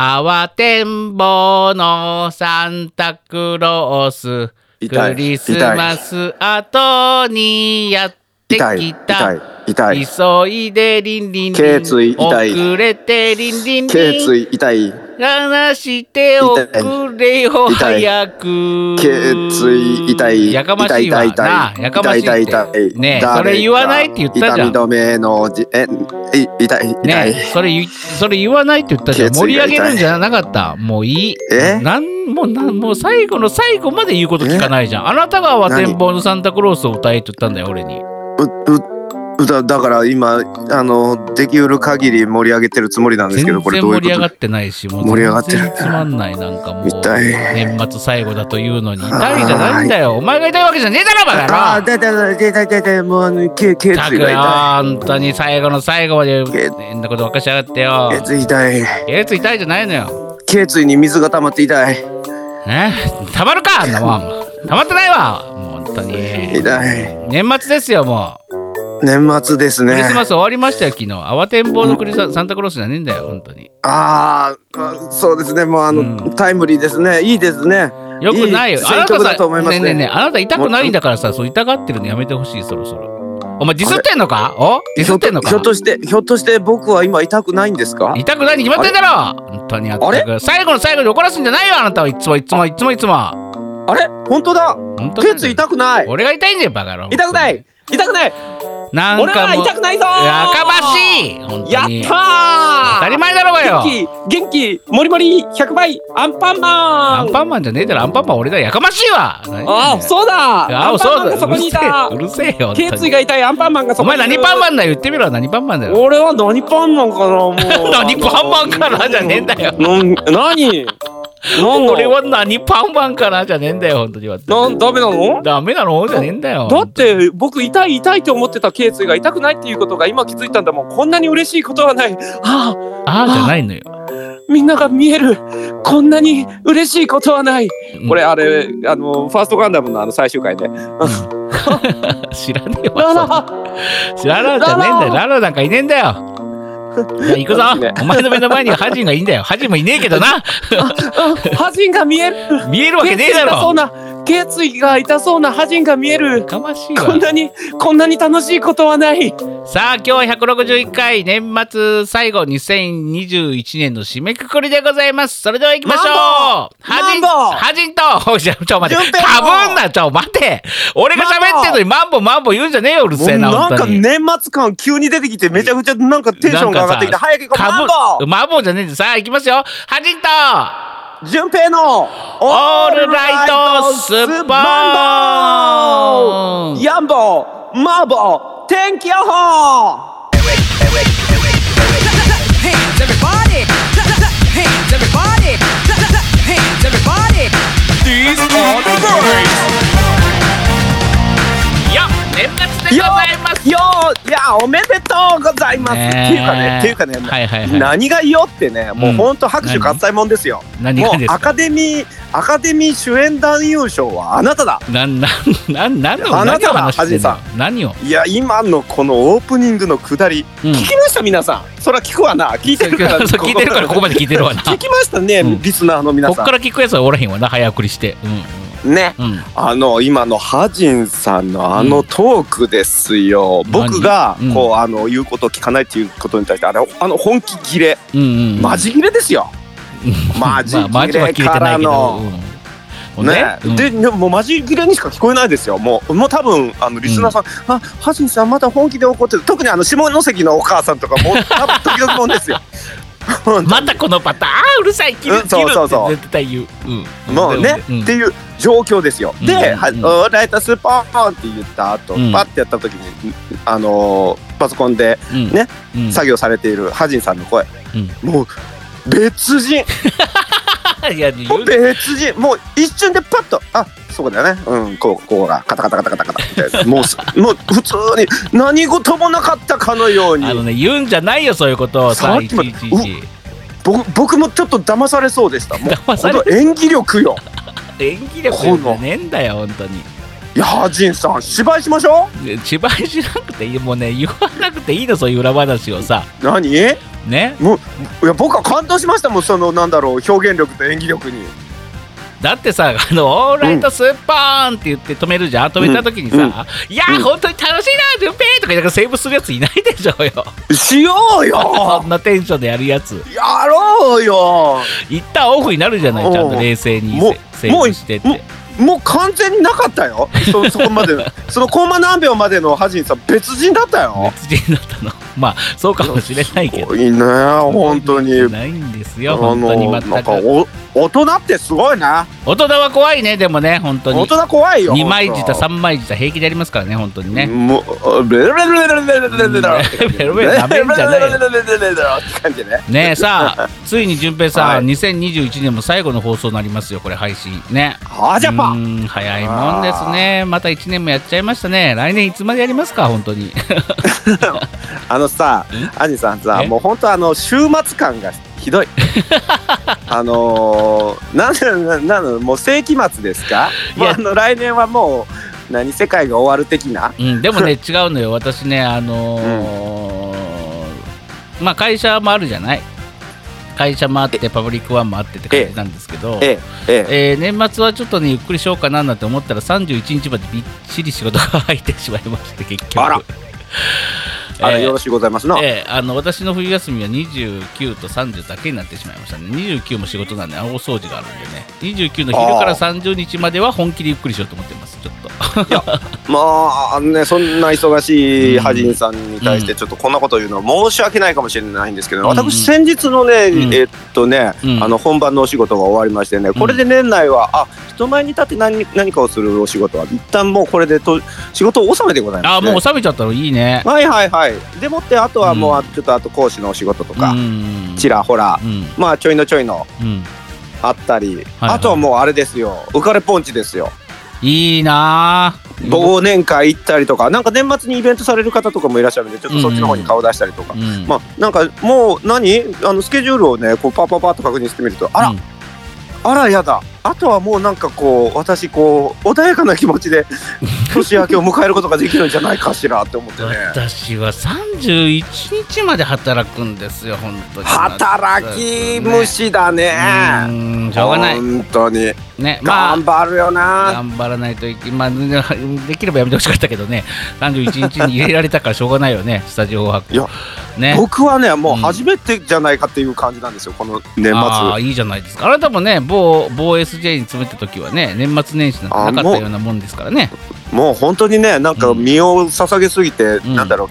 慌てんぼうのサンタクロース。クリスマス後にやってきた。痛い。痛い。急いでリンリンリン。遅れてリンリン頸リン。椎痛い話しておくれよ痛い早く。頸椎痛い。やかましいわ。痛い。痛い。やかましい痛い。痛い。痛い。ねそれ言わないって言ったじゃん。痛み止めのじえい痛い。痛い、ねそれそれ言わないって言ったじゃん。盛り上げるんじゃなかった。もういい。え？なんもうなんもう最後の最後まで言うこと聞かないじゃん。あなたが慌てんぼうのサンタクロースを歌えって言ったんだよ俺に。ううだだから今あのできうる限り盛り上げてるつもりなんです全けどこれ然どういうこと？盛り上がってないしもう盛り上がってる。全然つまんないなんかもう。痛い。年末最後だというのに。痛いじゃないんだよ。お前が痛いわけじゃねえだろバカ。野郎ああだだだだだだだもうあの頸頸ったくよ。椎が本当に最後の最後までけ変なことばっかしやがってよ。痛い頸椎痛い。頸椎痛いじゃないのよ。頸椎に水が溜まって痛い。ねたまるかあんなもん。たまってないわ。本当に。痛い。年末ですよも年末ですね。うクリスマス終わりましたよ昨日。慌てんぼうのクリスサンタクロースじゃねえんだよ本当に。あーあそうですね。もうあの、うん。タイムリーですね。いいですね。よくないよ。いいあなたさね。ねえねあなた痛くないんだからさそう痛がってるのやめてほしいそろそろ。お前ディスってんのか？お？ディスってんのか？ひょっとしてひょっとして僕は今痛くないんですか？痛くないに決まってんだろ！本当にあったあれ？く最後の最後に怒らすんじゃないよあなたはいつもいつもいつもいつも。あれ？本当だ。本当頸椎痛くない。俺が痛いんだよバカ野郎。痛くない。痛くないなん俺は痛くないぞー。やかましい。やったー。当たり前だろうがよ。元気元気もりもり100倍アンパンマン。アンパンマンじゃねえだろ。アンパンマン俺だよ。やかましいわ。ああそうだ。あアンパンマンがそこにいた。うるせえよ。頸椎が痛いアンパンマンがそお前こにいる。何パンマンだよ。言ってみろ。何パンマンだよ。俺は何パンマンかなもう。何パンマンかなじゃねえんだよ。何？なん俺は何パンマンかなじゃねえんだよ本当に。なんダメなの？ダメなの？じゃねえんだよだって僕痛い痛いと思ってた頸椎が痛くないっていうことが今気づいたんだ。もんこんなに嬉しいことはない。ああ。ああじゃないのよ。みんなが見えるこんなに嬉しいことはない、うん。これあれあのファーストガンダムのあの最終回ね 知らねえララ。わ知らないじゃねえんだよ。ララなんかいねえんだよ 行くぞ。ねお前の目の前にはハジンがいいんだよ。ハジンもいねえけどな。あハジンが見える。見えるわけねえだろ。痛そうな頸椎が痛そうなハジンが見えるやかましいわ。こんなにこんなに楽しいことはない。さあ今日は161回年末最後2021年の締めくくりでございます。それでは行きましょう。マンンボハジンと！おじゃちょ待って。かのぶんなちょ待て。俺が喋ってんのにマンボマンボ言うんじゃねえようるせえな本当に。年末感急に出てきてめちゃくちゃなんかテンションが上がってきて早く行こう。マンボマンボじゃねえさあ行きますよ。ハジンと順平のオールライトスッポーンマンボヤンボマンボ天気予報 Hands everybody! Hands everybody! Hands everybody! These are the birds いや 年末でございます。よーいやおめでとうございます、っていうかねっていうかね、はいはいはい。何がよってねもうほんと拍手喝采もんですよ、もう何がですか？アカデミーアカデミー主演男優賞はあなただ。なんなんなんなんのあなただハジンさ何を、いや今のこのオープニングのくだり、うん、聞きました皆さん。そら聞くわな。聞いてるから。聞いてるからここまで聞いてるわな。聞きましたね、うん。リスナーの皆さん。こっから聞くやつはおらへんわな早送りして。ねうんうん。あの今のハジンさんのあのトークですよ、ん。僕がこう、あの言うことを聞かないっていうことに対してあれあの本気切れ。うんうんうん。マジ切れですよ、マジ切れてないけど、うん、ね、うん。ででもマジ切れにしか聞こえないですよ。もうもう多分あのリスナーさん、あハジンさんまた本気で怒ってる。特にあの下関のお母さんとかもう多分時々もんですよ またこのパターン。あーうるさい。切るうんそうそうそう。絶対言う、うん、もうね、うんっていう状況ですよ。で、うん。はうん。ライトスポーンって言った後、うん。パッてやった時にあのーパソコンでうん。ね、うん、作業されているハジンさんの声、うん。もう別人 いや別人もう一瞬でパッとあそうだよね。うんこうこうがカタカタカタカタカタみたいな。もうすもう普通に何事もなかったかのように。あのね言うんじゃないよそういうことをさいちい僕僕もちょっと騙されそうでした。もう演技力よ。演技力じゃねえんだよ本当に。いいやハジンさん芝居しましょ芝居しなくていい。もうね言わなくていいのそういう裏話をさう何いねや僕は感動しましたもんそのなんだろう表現力と演技力に。だってさあの「オールライトスーパーン!」って言って止めるじゃん。止めた時にさ「うん。いやー、本当に楽しいな順平!」とか言いながらセーブするやついないでしょうよ。しよう そよんなテンションでやるやつ。やろうよ。一旦オフになるじゃないちゃんと冷静にもうセーブしてって。もうもう完全になかったよ。そそこまで。そのコンマ何秒までのハジンさん別人だったよ。別人だったのまあそうかもしれないけど。いいね本当に。ないんですあよ本当にのなん全くかお大人ってすごいな。大人は怖いねでもね本当に。大人怖いよ2枚舌さ3枚舌平気でやりますからね本当にね。もうベルベルベルベルベルベルベルベルベルベル舐めんじゃないよベルベルベルベルベルって感じねねえさあついに順平さん、はい2021年も最後の放送になりますよこれ配信ねはあジャパンうーん早いもんですねまた1年もやっちゃいましたね来年いつまでやりますか本当にあのさアジさんさえもう本当あの週末感がひどい。あのー、ななのもう世紀末ですか？いや。あの来年はもう何世界が終わる的な？うん、でもね違うのよ。私ねあのーまあ会社もあるじゃない？会社もあってパブリックワンもあってって感じなんですけど、ええ。ええ。えー年末はちょっとねゆっくりしようかななんて思ったら31日までびっちり仕事が入ってしまいまして結局。あらあれえーよろしゅうございますな、ええ。あの私の冬休みは29と30だけになってしまいましたね。29も仕事なんで大掃除があるんでね。29の昼から30日までは本気でゆっくりしようと思ってます。ちょっと。まああのねそんな忙しいハジンさんに対してちょっとこんなこと言うのは申し訳ないかもしれないんですけど、うん。私先日のね、うん。えっとね、うん。あの本番のお仕事が終わりましてねこれで年内は、あ人前に立って何何かをするお仕事は一旦もうこれでと仕事を収めてございます、ね、あもう収めちゃったの？いいね。はいはいはいでもってあとはもう、ちょっとあと講師のお仕事とか、うん。ちらほらうん。まあちょいのちょいのうん。あったり、はいあとはもうあれですよ。浮かれポンチですよ。いいなあ。忘年会行ったりとかなんか年末にイベントされる方とかもいらっしゃるんでちょっとそっちの方に顔出したりとか、うん。まあなんかもう何？あのスケジュールをねこうパッパッパッと確認してみるとあら、うん。あらやだあとはもうなんかこう私こう穏やかな気持ちで 年明けを迎えることができるんじゃないかしらって思ってね。私は31日まで働くんですよ本当に。働き虫だね。うんしょうがない。本当に。ねまあ頑張るよな、頑張らないといけまあ できればやめてほしかったけどね。31日に入れられたからしょうがないよね スタジオ泊いやね。僕はねもう初めてじゃないかっていう感じなんですよこの年末。ああいいじゃないですか。あなたもね某某 SJ に詰めた時はね年末年始なんてなかったようなもんですからね。もう本当にねなんかうん。身を捧げすぎて、ん。なんだろう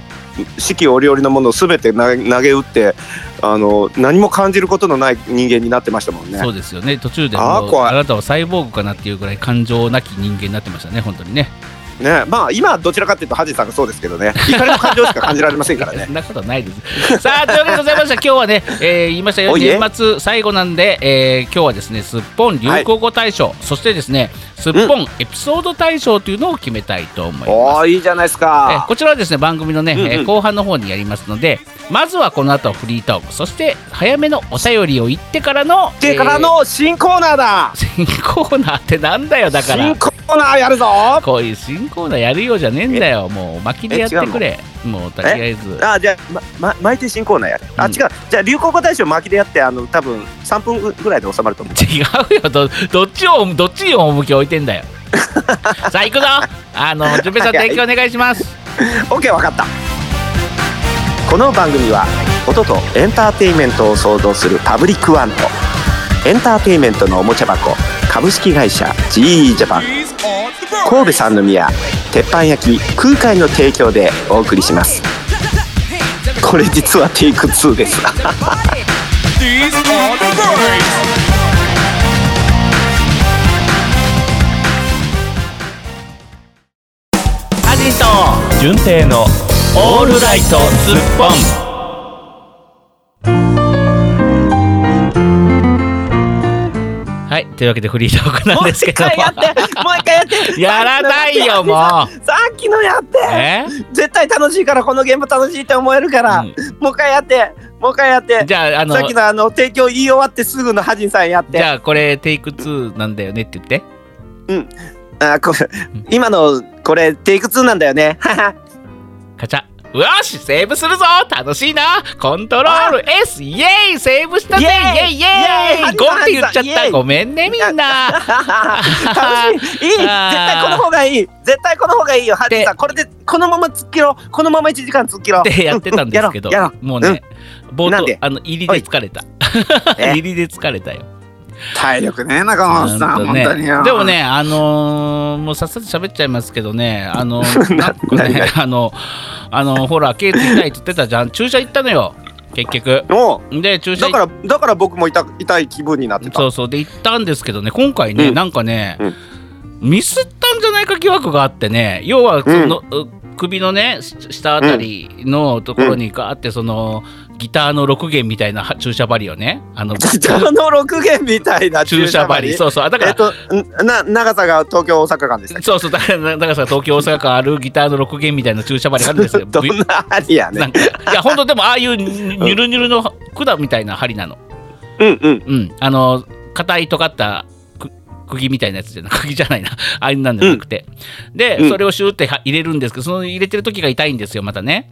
四季折々のものを全て投げ打ってあの何も感じることのない人間になってましたもんね。そうですよね。途中であなたはサイボーグかなっていうぐらい感情なき人間になってましたね本当にねね。まあ今はどちらかっていうとハジさんがそうですけどね。怒りの感情しか感じられませんから そねんなことないです。さあ、というわけでございました。今日はね、えー言いましたよ年末最後なんで、えー今日はですね、すっぽん流行語大賞、そしてですね、すっぽんエピソード大賞というのを決めたいと思います。おーいいじゃないですえかこちらはですね番組のね、うんうんえー後半の方にやりますのでまずはこの後フリートークそして早めのお便りを言ってからのでからの新コーナーだ、えー新コーナーってなんだよだから。新コーナーやるぞ。こういう新コーナーやるようじゃねえんだよ。もう巻きでやってくれ。もうとりあえず。あじゃあ、まま、巻いて新コーナーやる、あうん。違う。じゃあ流行語大賞巻きでやってあの多分3分ぐらいで収まると思う。違うよ。どどっちをどっちに趣置いてんだよ。さあ行くぞ。あの順平さん提供お願いします。OK わかった。この番組は音とエンターテインメントを創造するパブリックワンとエンターテインメントのおもちゃ箱株式会社 GE ジャパン神戸三宮鉄板焼き空海の提供でお送りします。これ実はテイク2です。アジト。純正のオールライトスッポン。というわけでフリートークなんですけど。ももう一回やって。やらないよもう。さっきのやって。え？絶対楽しいからこのゲーム楽しいって思えるから、うん。もう一回やって。もう一回やって。じゃああのさっきのあの提供言い終わってすぐのハジンさんやって。じゃあこれテイク2なんだよねって言って。あこれ今のこれテイク2なんだよね。はは。カチャよしセーブするぞ。楽しいな。コントロール。S イエーイ。セーブしたぜ。イイエーイエイイエイ。ゴンって言っちゃった。ごめんねみんな。楽しい。いい。絶対この方がいい。絶対この方がいいよハチさん。これでこのまま突っ切ろう。このまま1時間突っ切ろう。ってやってたんですけどもうね冒なんで？頭あの入りで疲れた。え 入りで疲れたよ体力ね中本さん本当によ。でもねあのーもうさっさと喋っちゃいますけどねあのね。あの あのほらケーキ痛いって言ってたじゃん。注射行ったのよ結局。おで注射だからだから僕も痛痛い気分になってた。そうそう。で行ったんですけどね今回ね、うん。なんかね、うん。ミスったんじゃないか疑惑があってね要はその、う首のねし下あたりのところにガーってその、ギターの6弦みたいなは注射針をねあのギターの6弦みたいな注射針。そうそう。だから、えっとんな長さが東京大阪間でしたっそうそう。だからだからさ東京大阪間あるギターの6弦みたいな注射針があるんですよ。け どんな針やねなんかいや本当でもああいうニュルニュルの管みたいな針なの。うんうん。うん。あの硬い尖ったく釘みたいなやつじゃな釘じゃないな。ああいうなんじゃなくて、で、うん。それをシューっては入れるんですけどその入れてる時が痛いんですよまたね。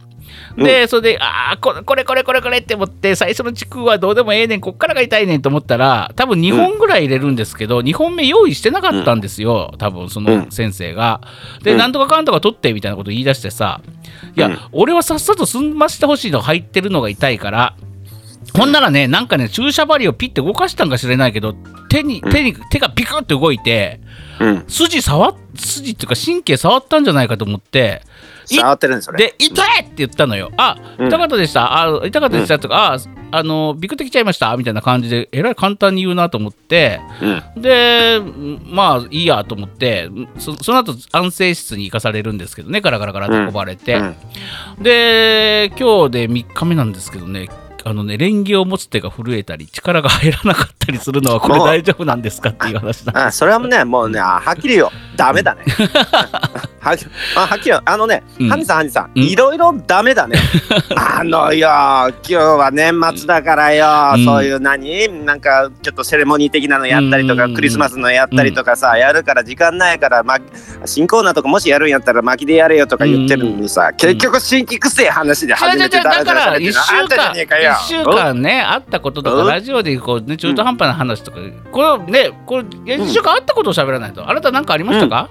で、それで、ああ、これ、これ、これ、これ、って思って、最初の地区はどうでもええねん、こっからが痛いねんと思ったら、多分2本ぐらい入れるんですけど、2本目用意してなかったんですよ、多分その先生が。で、うん。なんとかかんとか取ってみたいなこと言い出してさ、いや、うん。俺はさっさと済ましてほしいの入ってるのが痛いから、ほんならね、なんかね、注射針をピッて動かしたんか知れないけど、手に、手に、手がピクッて動いて、うん。筋触っ、筋っていうか神経触ったんじゃないかと思って、い触ってるんですそれで、痛いって言ったのよ。あ、うん。痛かったでした。あ、痛かったでしたとか、あ、あの、ビクってきちゃいました。みたいな感じで、えらい簡単に言うなと思って、うん。で、まあいいやと思って、そその後安静室に行かされるんですけどね、ガラガラガラと運ばれて。うん。で、今日で3日目なんですけどね、あのね、レンゲを持つ手が震えたり、力が入らなかったりするのは、これ大丈夫なんですかっていう話なんあそれはねもうねあはっきり言おう。ダメだね。はっきあはっきり言おう。あのね、うん。ハニさんハニさんうん。いろいろダメだね。あのよ今日は年末だからよ、うん。そういう何？なんかちょっとセレモニー的なのやったりとか、うんクリスマスのやったりとかさ、やるから時間ないから、ま、新コーナーとかもしやるんやったら巻きでやれよとか言ってるのにさ、結局新規くせえ話で初めてだから1ダラダラ喋ってるの。あ週間ねえかよ。一週間ねあったこととかうん。ラジオでこうね中途半端な話とかこれねこれ1週間あったことを喋らないと。あなた何かありましたか？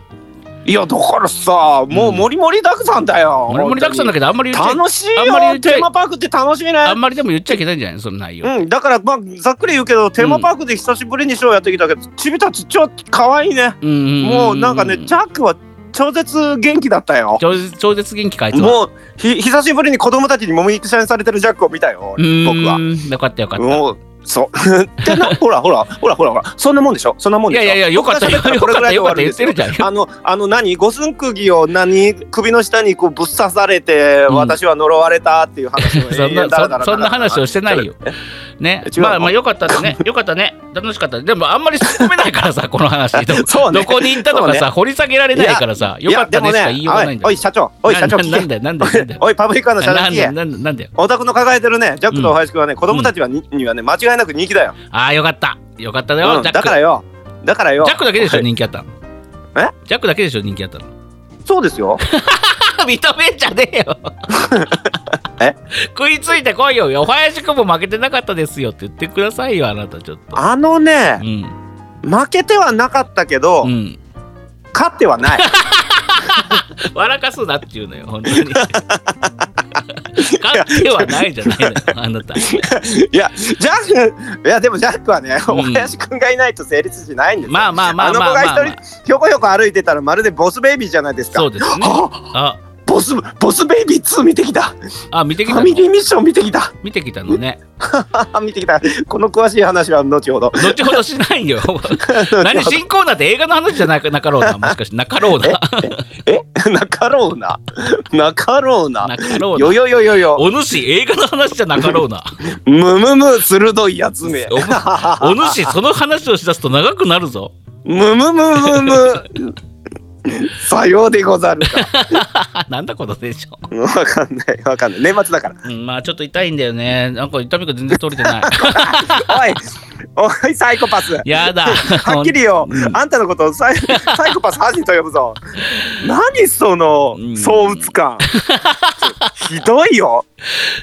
いやだからさもうもりもりだくさんだよ、盛り盛りだくさんだけどあんまり言っちゃ楽しいあんまり言よっちゃいテーマパークって楽しい？ねあんまりでも言っちゃいけないんじゃない？その内容。うんだからまあざっくり言うけどテーマパークで久しぶりにショーやってきたけどちびたち超可愛いね。もうなんかねジャックは超絶元気だったよ。超絶超絶元気かあいつは。もうひ久しぶりに子供たちにもみくちゃにされてるジャックを見たようーん僕は。よかったよかった。もうそう。でなほらほらほらほらほらそんなもんでしょ？そんなもんでしょ？いやいやいやよかったよ。これぐらいで終わるんですよ。かったよあのあの何五寸釘を何首の下にこうぶっ刺されて、うん。私は呪われたっていう話をそんなそんな話をしてないよ。ねまあまあよかったね、よかったね、楽しかった。でもあんまり突っ込めないからさ、この話。どそうねどこに行ったとかさ、掘り下げられないからさ、よかったねしか言いようがないんだよ。おい社長おい社長なんだよなんだよ。おいパブリックの社長なんだよ聞けなんだよ。お宅の抱えてるねジャックと林くんはね、子供たちはに,、にはね間違いなく人気だよ、ああ、よかった。よかったよ。だからよだからよジャックだけでしょ、はい人気あったの。え？ジャックだけでしょ、人気あったの。そうですよ認めんじゃねえよ。え？食いついてこいよ。お林くんも負けてなかったですよって言ってくださいよ、あなたちょっと。あのねう、ん。負けてはなかったけど、うん。勝ってはない 笑かすなっていうのよ、本当に。勝ってはないじゃないのよ、あなた。いやジャックいやでもジャックはね、うんお林くんがいないと成立しないんですよまあまあまああのまあまあ、まあ子が一人ひょこひょこ歩いてたらまるでボスベイビーじゃないですかそうですね。あ あ、ボスボスベイビー2見てきたあ、見てきファミリーミッション見てきた見てきたのね。見てきたこの詳しい話は後ほど後ほどしないよ。何新コーナーって映画の話じゃなくなかろうな、もしかしてなかろうな。えなかろうななかろうななかろうな。よよよよよお主、映画の話じゃなかろうな。むむむ鋭いやつめおお主、その話をしだすと長くなるぞ。むむむむむ さようでござるか。なんだこのテンション。わかんない、わかんない。年末だから。うん、まあちょっと痛いんだよね。なんか痛みが全然取れてない。おい、おい、サイコパス。やだ。はっきりよ、うんあんたのことをサイサイコパス恥と呼ぶぞ。何そのうん相打つ感。ひどいよ。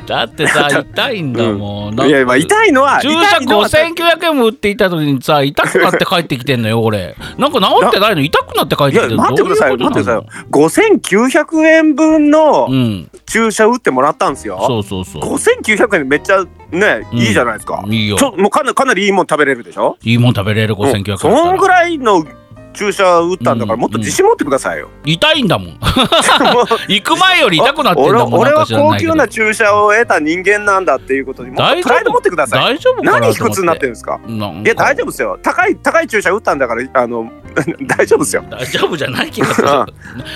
だってさ、痛いんだもん。いや、まあ痛いのは。注射痛いのは5900円も売っていたのにさ、痛くなって帰ってきてんのよ、俺。なんか治ってないの？痛くなって帰ってきてるの？待ってくださいよどううことなの？待5900円分のうん、注射打ってもらったんですよ。そうそうそう。5900円めっちゃね、うんいいじゃないですか。いいよち。ょもうかなかなりいいもん食べれるでしょ？いいもん食べれる5900円だったそんぐら。らいの注射打ったんだからうんもっと自信持ってくださいよ。痛いんだもん。行く前より痛くなってんだもん。俺俺は高級な注射を得た人間なんだっていうことにもっ大丈夫とプライド持ってください。大丈夫何卑屈になってるんですか？いや大丈夫ですよ。高い高い注射打ったんだからあの 大丈夫ですよ、大丈夫じゃない気がする。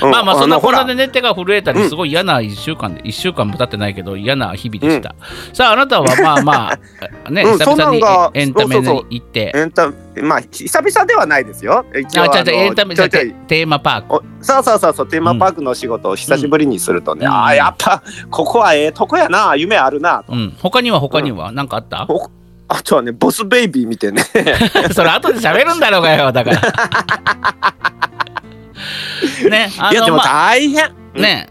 うん。まあまあそんなこんなでね手が震えたりすごい嫌な1週間で1週間も経ってないけど嫌な日々でした、さああなたはまあまあ ねうん。久々にエンタメそうそうそう。に行ってエンタまあ久々ではないですよ。一応あ違う違うあのエンタメじゃテーマパーク。おそうそうそうそうテーマパークの仕事を久しぶりにするとね、うん。ああやっぱここはええとこやな夢あるなうん。他には他には何かあった、あとはねボスベイビー見てね。それ後で喋るんだろうがよ だから。ねあいやでも大変、ね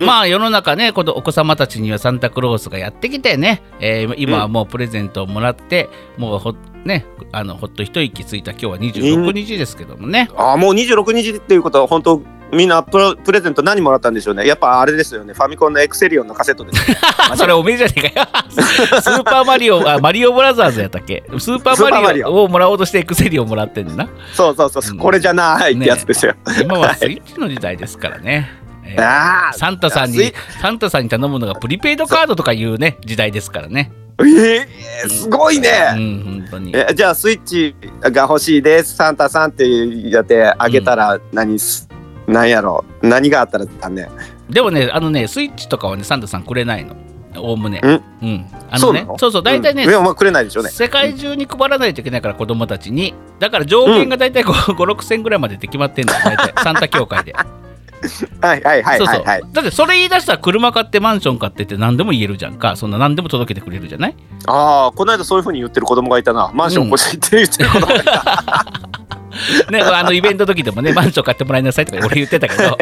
まあ世の中ねこのお子様たちにはサンタクロースがやってきてね、えー今はもうプレゼントをもらって、もうほねあのほっと一息ついた今日は26日ですけどもね、ああもう26日っていうことは本当みんなプロプレゼント何もらったんでしょうね。やっぱあれですよね。ファミコンのエクセリオンのカセットですよ それおめえじゃねえかよ。スーパーマリオあマリオブラザーズやったっけ？スーパスーマリオ。をもらおうとしてエクセリオンもらってんだな。そうそうそう、うん。これじゃないってやつですよ、今はスイッチの時代ですからね、サンタさんにサンタさんに頼むのがプリペイドカードとかいうね時代ですからね。ええすごいね、うん本当に。えじゃあスイッチが欲しいです。サンタさんってやってあげたら何す、何やろ。何があったらだねでもね、あのね、スイッチとかはね、サンタさんくれないの。おおむね。ん？うん。あのね、そうそうそう、大体ね、うん。くれないでしょうね。世界中に配らないといけないから、子供たちに。だから上限が大体5、5 6千ぐらいまでって決まってんだよ、大体。サンタ協会で。はいはいはい。はいはいだってそれ言い出したら車買ってマンション買ってって何でも言えるじゃんか。そんな何でも届けてくれるじゃない？ああこの間そういうふうに言ってる子供がいたなマンション欲しいって言ってる子供がいた、ね、あのイベント時でもね、マンション買ってもらいなさいとか俺言ってたけど、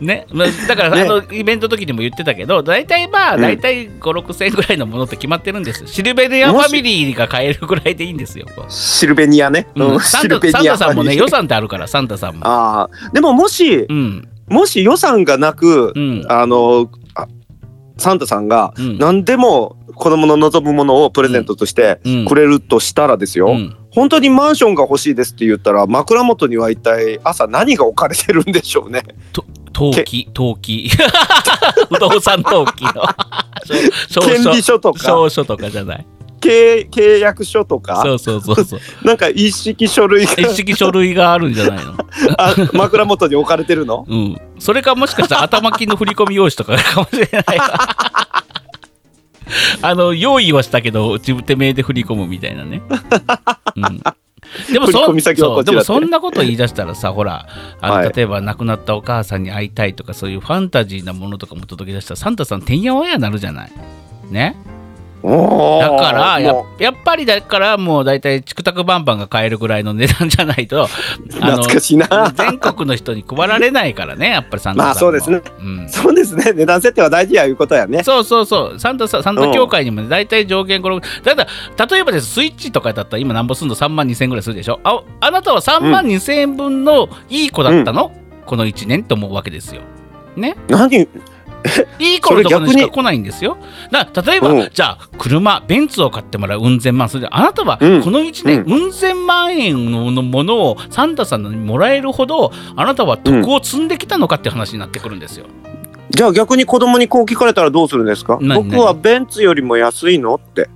ね、まあだから、ね。あのイベント時でも言ってたけど、大体まあ、うん。大体5、6千ぐらいのものって決まってるんです。シルベリアファミリーが買えるぐらいでいいんですよ。シルベニアね、うん、サンタサンニアタさんもね、予算ってあるから、サンタさんも。ああでももしうん、もし予算がなく、うん、あのあサンタさんがうん何でも子供の望むものをプレゼントとしてうんくれるとしたらですよ、うん本当にマンションが欲しいですって言ったら枕元には一体朝何が置かれてるんでしょうね。登記、登記。不動産登記の。証権利書とか証書とかじゃない。契契約書とか？そうそうそうそう。なんか一式書類が一式書類があるんじゃないの？あ枕元に置かれてるの？うん。それかもしかしたら頭金の振り込み用紙とかかもしれないわ。あの、用意はしたけど、自分手名で振り込むみたいなね。うん。でもそそうでもそんなこと言い出したらさほらあの、はい例えば亡くなったお母さんに会いたいとかそういうファンタジーなものとかも届け出したらサンタさんてんやわんやなるじゃないね？だからやもやっぱりだからもう大体チクタクバンバンが買えるぐらいの値段じゃないとう 懐かしいな。全国の人に配られないからねやっぱりサンタさんもまあそうですね。うん、そうですね。値段設定は大事やいうことやね。そうそうそう。サンタさサンタ協会にもね大体上限5 6だから例えばです。スイッチとかだったら今なんぼすんの？3万2000円ぐらいするでしょ？ああなたは3万2000円分のいい子だったの、この1年と思うわけですよ。ね？何？いい子のところにしか来ないんですよ。だ例えば、うん。じゃあ車ベンツを買ってもらううん千万それであなたはうん。この1年、うん、千万円のものをサンタさんにもらえるほどあなたは徳を積んできたのかって話になってくるんですよ。じゃあ逆に子供にこう聞かれたらどうするんですか？何僕はベンツよりも安いの？って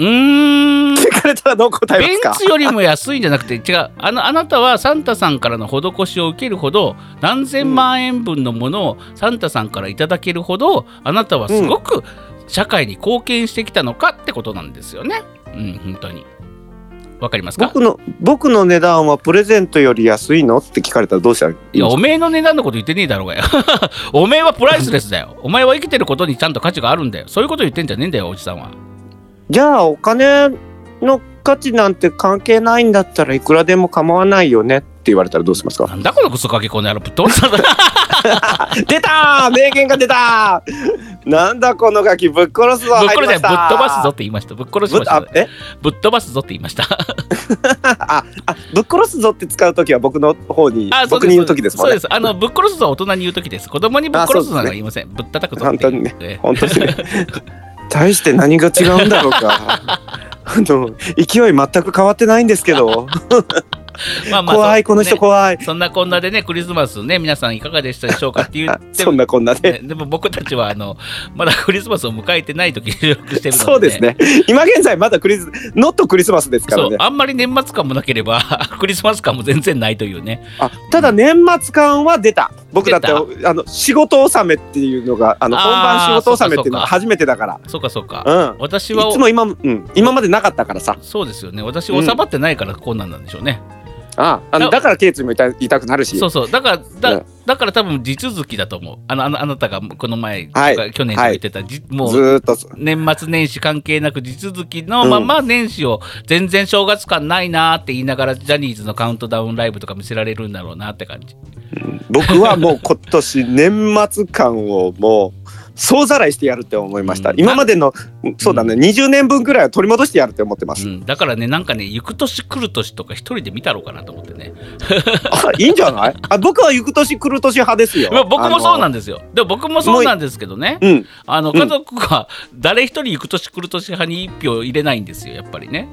うーん聞かれたらどう答えますか？ベンツよりも安いんじゃなくて違うあのあなたはサンタさんからの施しを受けるほど何千万円分のものをサンタさんからいただけるほどあなたはすごく社会に貢献してきたのかってことなんですよね。うん本当に。わかりますか？僕の僕の値段はプレゼントより安いのって聞かれたらどうしたらいいいや、おめえの値段のこと言ってねえだろうがよ。おめえはプライスレスだよ。お前は生きてることにちゃんと価値があるんだよ。そういうこと言ってんじゃねえんだよ、おじさんは。じゃあお金の価値なんて関係ないんだったらいくらでも構わないよねって言われたらどうしますか？なんだこのクソかけこの野郎ぶっ飛んだ。出たー名言が出たーなんだこのガキぶっ殺すぞぶっ殺せ、ぶっ入りました飛ばすぞって言いました。ぶっ殺しました。ぶえ？ぶっ飛ばすぞって言いました。ああぶっ殺すぞって使うときは僕の方に僕に言うときですもんねそうです。あの、ぶっ殺すぞは大人に言うときです。子供にぶっ殺すのは言いません。ぶったたくぞって。本当にねええ本当にね大して何が違うんだろうか。あの勢い全く変わってないんですけど。まあまあ怖いこのね人怖い、そんなこんなでね、クリスマスね、皆さんいかがでしたでしょうかって言って そんなこんなで、ねでも僕たちはあのまだクリスマスを迎えてない時に収録してるので、そうですね。今現在まだクリスノットクリスマスですからね。あんまり年末感もなければ クリスマス感も全然ないというね。あただ年末感は出た僕だって出あの仕事納めっていうのがあの本番仕事納めっていうのが初めてだから。そうかそうか、うん。私はいつも今,、うん、今までなかったからさ。そうですよね。私収まってないからこうなんなんでしょうね、ああのだから頸椎も痛い痛くなるし。そうそう。だからだ,、うんだから多分地続きだと思う。あのあのあなたがこの前、はい。去年言ってた、じもうずーっと。年末年始関係なく地続きのまま年始を全然正月感ないなーって言いながらジャニーズのカウントダウンライブとか見せられるんだろうなって感じ。僕はもう今年年末感をもう総ざらいしてやるって思いました、うん。今までのそうだね、20年分くらいは取り戻してやるって思ってます、うん、だからねなんかね行く年来る年とか一人で見たろうかなと思ってね。あいいんじゃない？あ僕は行く年来る年派ですよ。まあ僕もそうなんでですよ。でも僕もそうなんですけどね。うん。あのうん家族が誰一人行く年来る年派に一票入れないんですよやっぱりね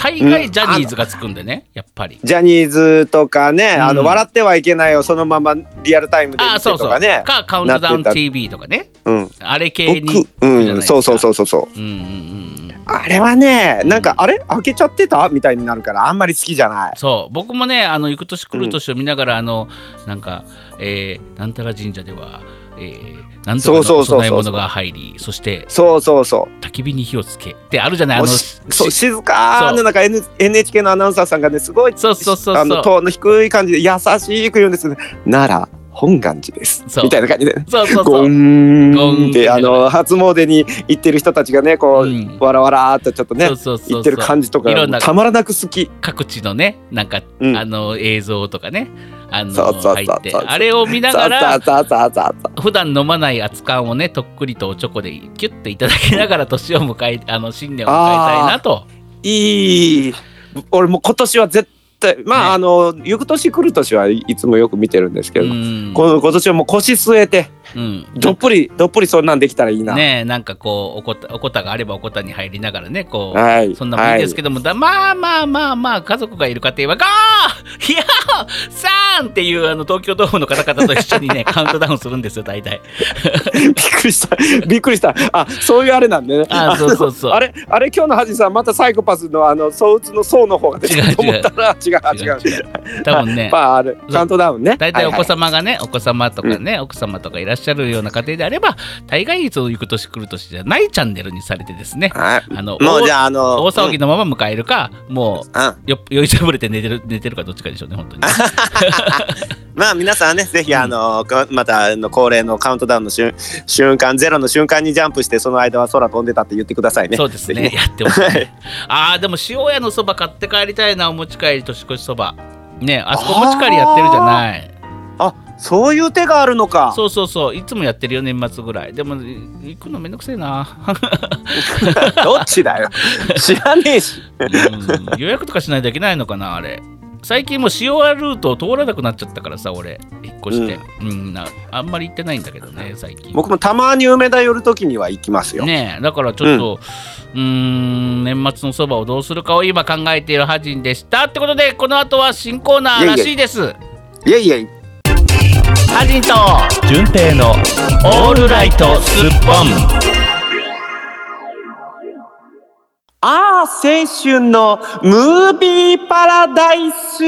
大概ジャニーズがつくんでねやっぱり。ジャニーズとかね、あのうん笑ってはいけないよそのままリアルタイムで見てあそうそう。とかねかカウントダウン TV とかね。うん。あれ系に僕うん。そうそうそううそうそう。うんうんうんあれはねなんか、あれ開けちゃってた？みたいになるからあんまり好きじゃない。そう。僕もねあの行く年来る年を見ながら、あのなんか、えー、なんたら神社では、えー、なんとかのおそうそうそうそう供え物が入りそしてそうそうそう。焚き火に火をつけ。ってあるじゃない？あのそうし静かな中 N NHK のアナウンサーさんがねすごいそうそうそうそう。あのトーンの低い感じで優しく言うんですけど奈良本願寺です。みたいな感じで。そうそうゴそう。ンゴンってあの初詣に行ってる人たちがねこう、うん。わらわらーっとちょっとねそうそうそうそう。行ってる感じとかいろんなたまらなく好き。各地のねなんか、うん。あの映像とかねあの入ってあれを見ながさら普段飲まない熱燗をねとっくりとおちょこでキュッていただきながら 年を迎えあの新年を迎えたいなと。いい。俺もう今年は絶対まあ、ね。あの行く年来る年はいつもよく見てるんですけうど、ん。この今年はもう腰据えてうん。どっぷりどっぷりそんなんできたらいいな、ねえなんかこうおこたおこたがあればおこたに入りながらねこう、はい。そんなもんいいですけども、だまあまあまあまあ家族がいる家庭はゴーヒヤーサーンっていうあの東京ドームの方々と一緒にね カウントダウンするんですよ大体。びっくりした。びっくりした。あそういうあれなんでね。あそうそうそう。あれあれ今日のハジさんまたサイコパスのあの相打つの層の方が出てると思ったら違う違う。違う多分ね。まああれカウントダウンね。大体お子はい。様がね、お子様とかね、奥様とかいらっしゃるような家庭であれば大概そう行く年来る年じゃないチャンネルにされてですね。はい。はいあのもうじゃあの大騒ぎのまま迎えるか、もううん。うんよ酔いつぶれて寝てる寝てるかどっちかでしょうね本当に まあ皆さんねぜひあの、こまたあの恒例のカウントダウンの瞬瞬間ゼロの瞬間にジャンプしてその間は空飛んでたって言ってくださいね。そうですぜひ。ねやってほしい。ね あーでも塩屋のそば買って帰りたいなお持ち帰り年越しそば。ねあそこお持ち帰りやってるじゃない。あそういう手があるのか。そうそうそう。いつもやってるよ年末ぐらい。でも行くのめんどくせえな。どっちだよ。知らねえし。うん。予約とかしないといけないのかなあれ。最近もう塩屋ルートを通らなくなっちゃったからさ俺。引っ越して、うん。なあんまり行ってないんだけどね最近。僕もたまに梅田寄るときには行きますよ、ねえ。だからちょっとうーん年末のそばをどうするかを今考えているハジンでした。ってことでこの後は新コーナーらしいです。いやいやいハジンと純平のオールライトスッポン。ああ青春のムービーパラダイス。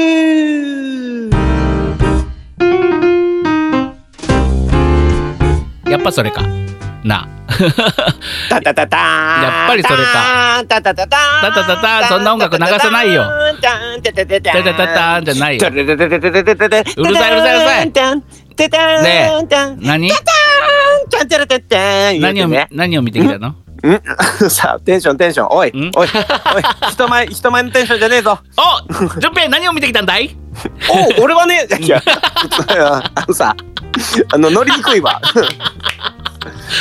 やっぱそれか。なあ タタタタやっぱりそれか。タタタタタタタタそんな音楽流さないよ。タン。タタタじゃないよ。うるさいうるさいうるさい。ねえ。何？何を何を見てきたのんさあテンションテンションおいんおいおい人前人前のテンションじゃねえぞお順平何を見てきたんだいお俺はねいやあのさあの乗りにくいわ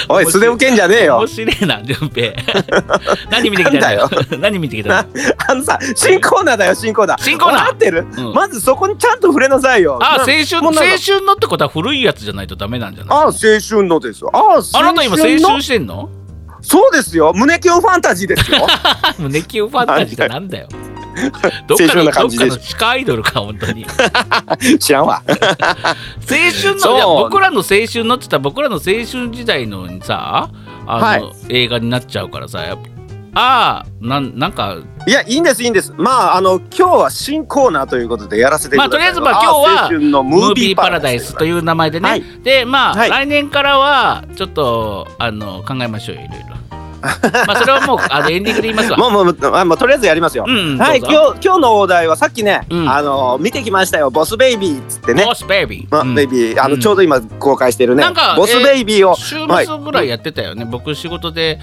おい素で受けんじゃねえよ。面白いな順平。何見てきたんだよ。何見てきたあのさ新コーナーだよ新コーナー。新コーナー。ってる、うん。まずそこにちゃんと触れなさいよ。あ青な春青もうなんか。春のってことは古いやつじゃないとダメなんじゃない？あ青春のですよ。あ青あなた今青の？春してんの？そうですよ。胸キュンファンタジーですよ。胸キュンファンタジーってなんだよどっかのどっかの地下アイドルか本当に。知らんわ。青春のいや僕らの青春のって言ったら僕らの青春時代のにさあの、はい。映画になっちゃうからさやっぱああなんなんかいやいいんですいいんです。まああの今日は新コーナーということでやらせてまあとりあえずまあ今日はムービーパラダイス。とういう名前でね、はい。でまあ、はい。来年からはちょっとあの考えましょうよいろいろまあそれはもうあのエンディングで言いますわ。もうもうあもうとりあえずやりますよ、うんはいどうぞ。今日今日のお題はさっきね、うん。あの見てきましたよ。ボスベイビーっつってね。ボスベイビー、まうん。ベイビーあの、うん。ちょうど今公開してるね。なんかボスベイビーを、週はい。末ぐらいやってたよね、僕仕事で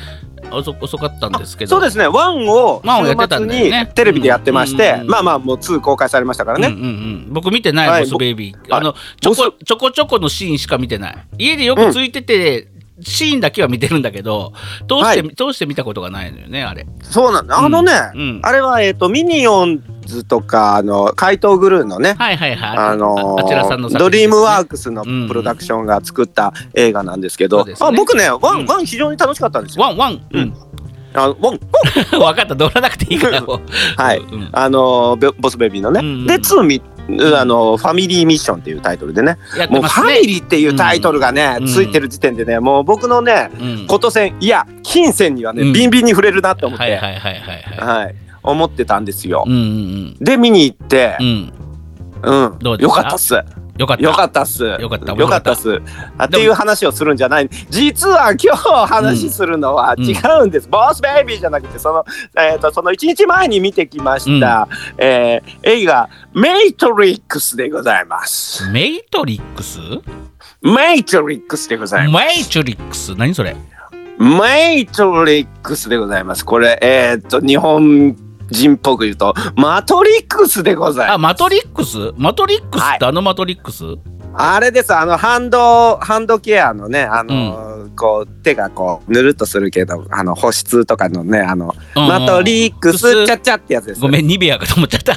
遅遅かったんですけど。そうですね。ワンをワンをやってた週末にん。だよねテレビでやってまして、うんうんうん。まあまあもう2公開されましたからね、うんうんうん、僕見てない、はいボスベイビー、ぼあのちょボこちょこちょこのシーンしか見てない。家でよくついてて、シーンだけは見てるんだけど通して、は通して見たことがないのよねあれ。そうなんだ。あのね、うん。あれはえっ、とミニオンズとかあの怪盗グルーのねはいはいはい。あのああちらさんのー、 DreamWorks のプロダクションが作った映画なんですけど、そうですね。あ僕ね one、うん。 one 非常に楽しかったんですよ。ワンワン。うん。あのワン。分 かった。乗らなくていいから。はい。うん。あのーボ Boss Baby のね、うんうん。で2みあのファミリーミッションっていうタイトルでね。やってもうファミリーっていうタイトルがね、うん。ついてる時点でねもう僕のねうん。こと線いや金銭にはね、うん。ビンビンに触れるなって思って、はいははいいはいはい。はい。思ってたんですよ。うんうんで見に行って。うん。うん。よかったっす。よかったよかったっす。よかったよかったっす。あっていう話をするんじゃない。実は今日話するのはうん違うんです。ボスベイビーじゃなくてそのえっ、とその一日前に見てきました、えー映画 Matrix でございます。 Matrix Matrix でございます。 Matrix 何それ？ Matrix でございます。これえっ、と日本人っぽく言うとマトリックスでございます。あマトリックス？マトリックスってあのマトリックス、あれです、あの、ハンド、ハンドケアのね、あの、こう、手がこう、ぬるっとするけど、あの、保湿とかのね、あの、うんマトリックス、うんチャッチャってやつです。ごめんニベアかと思っちゃった。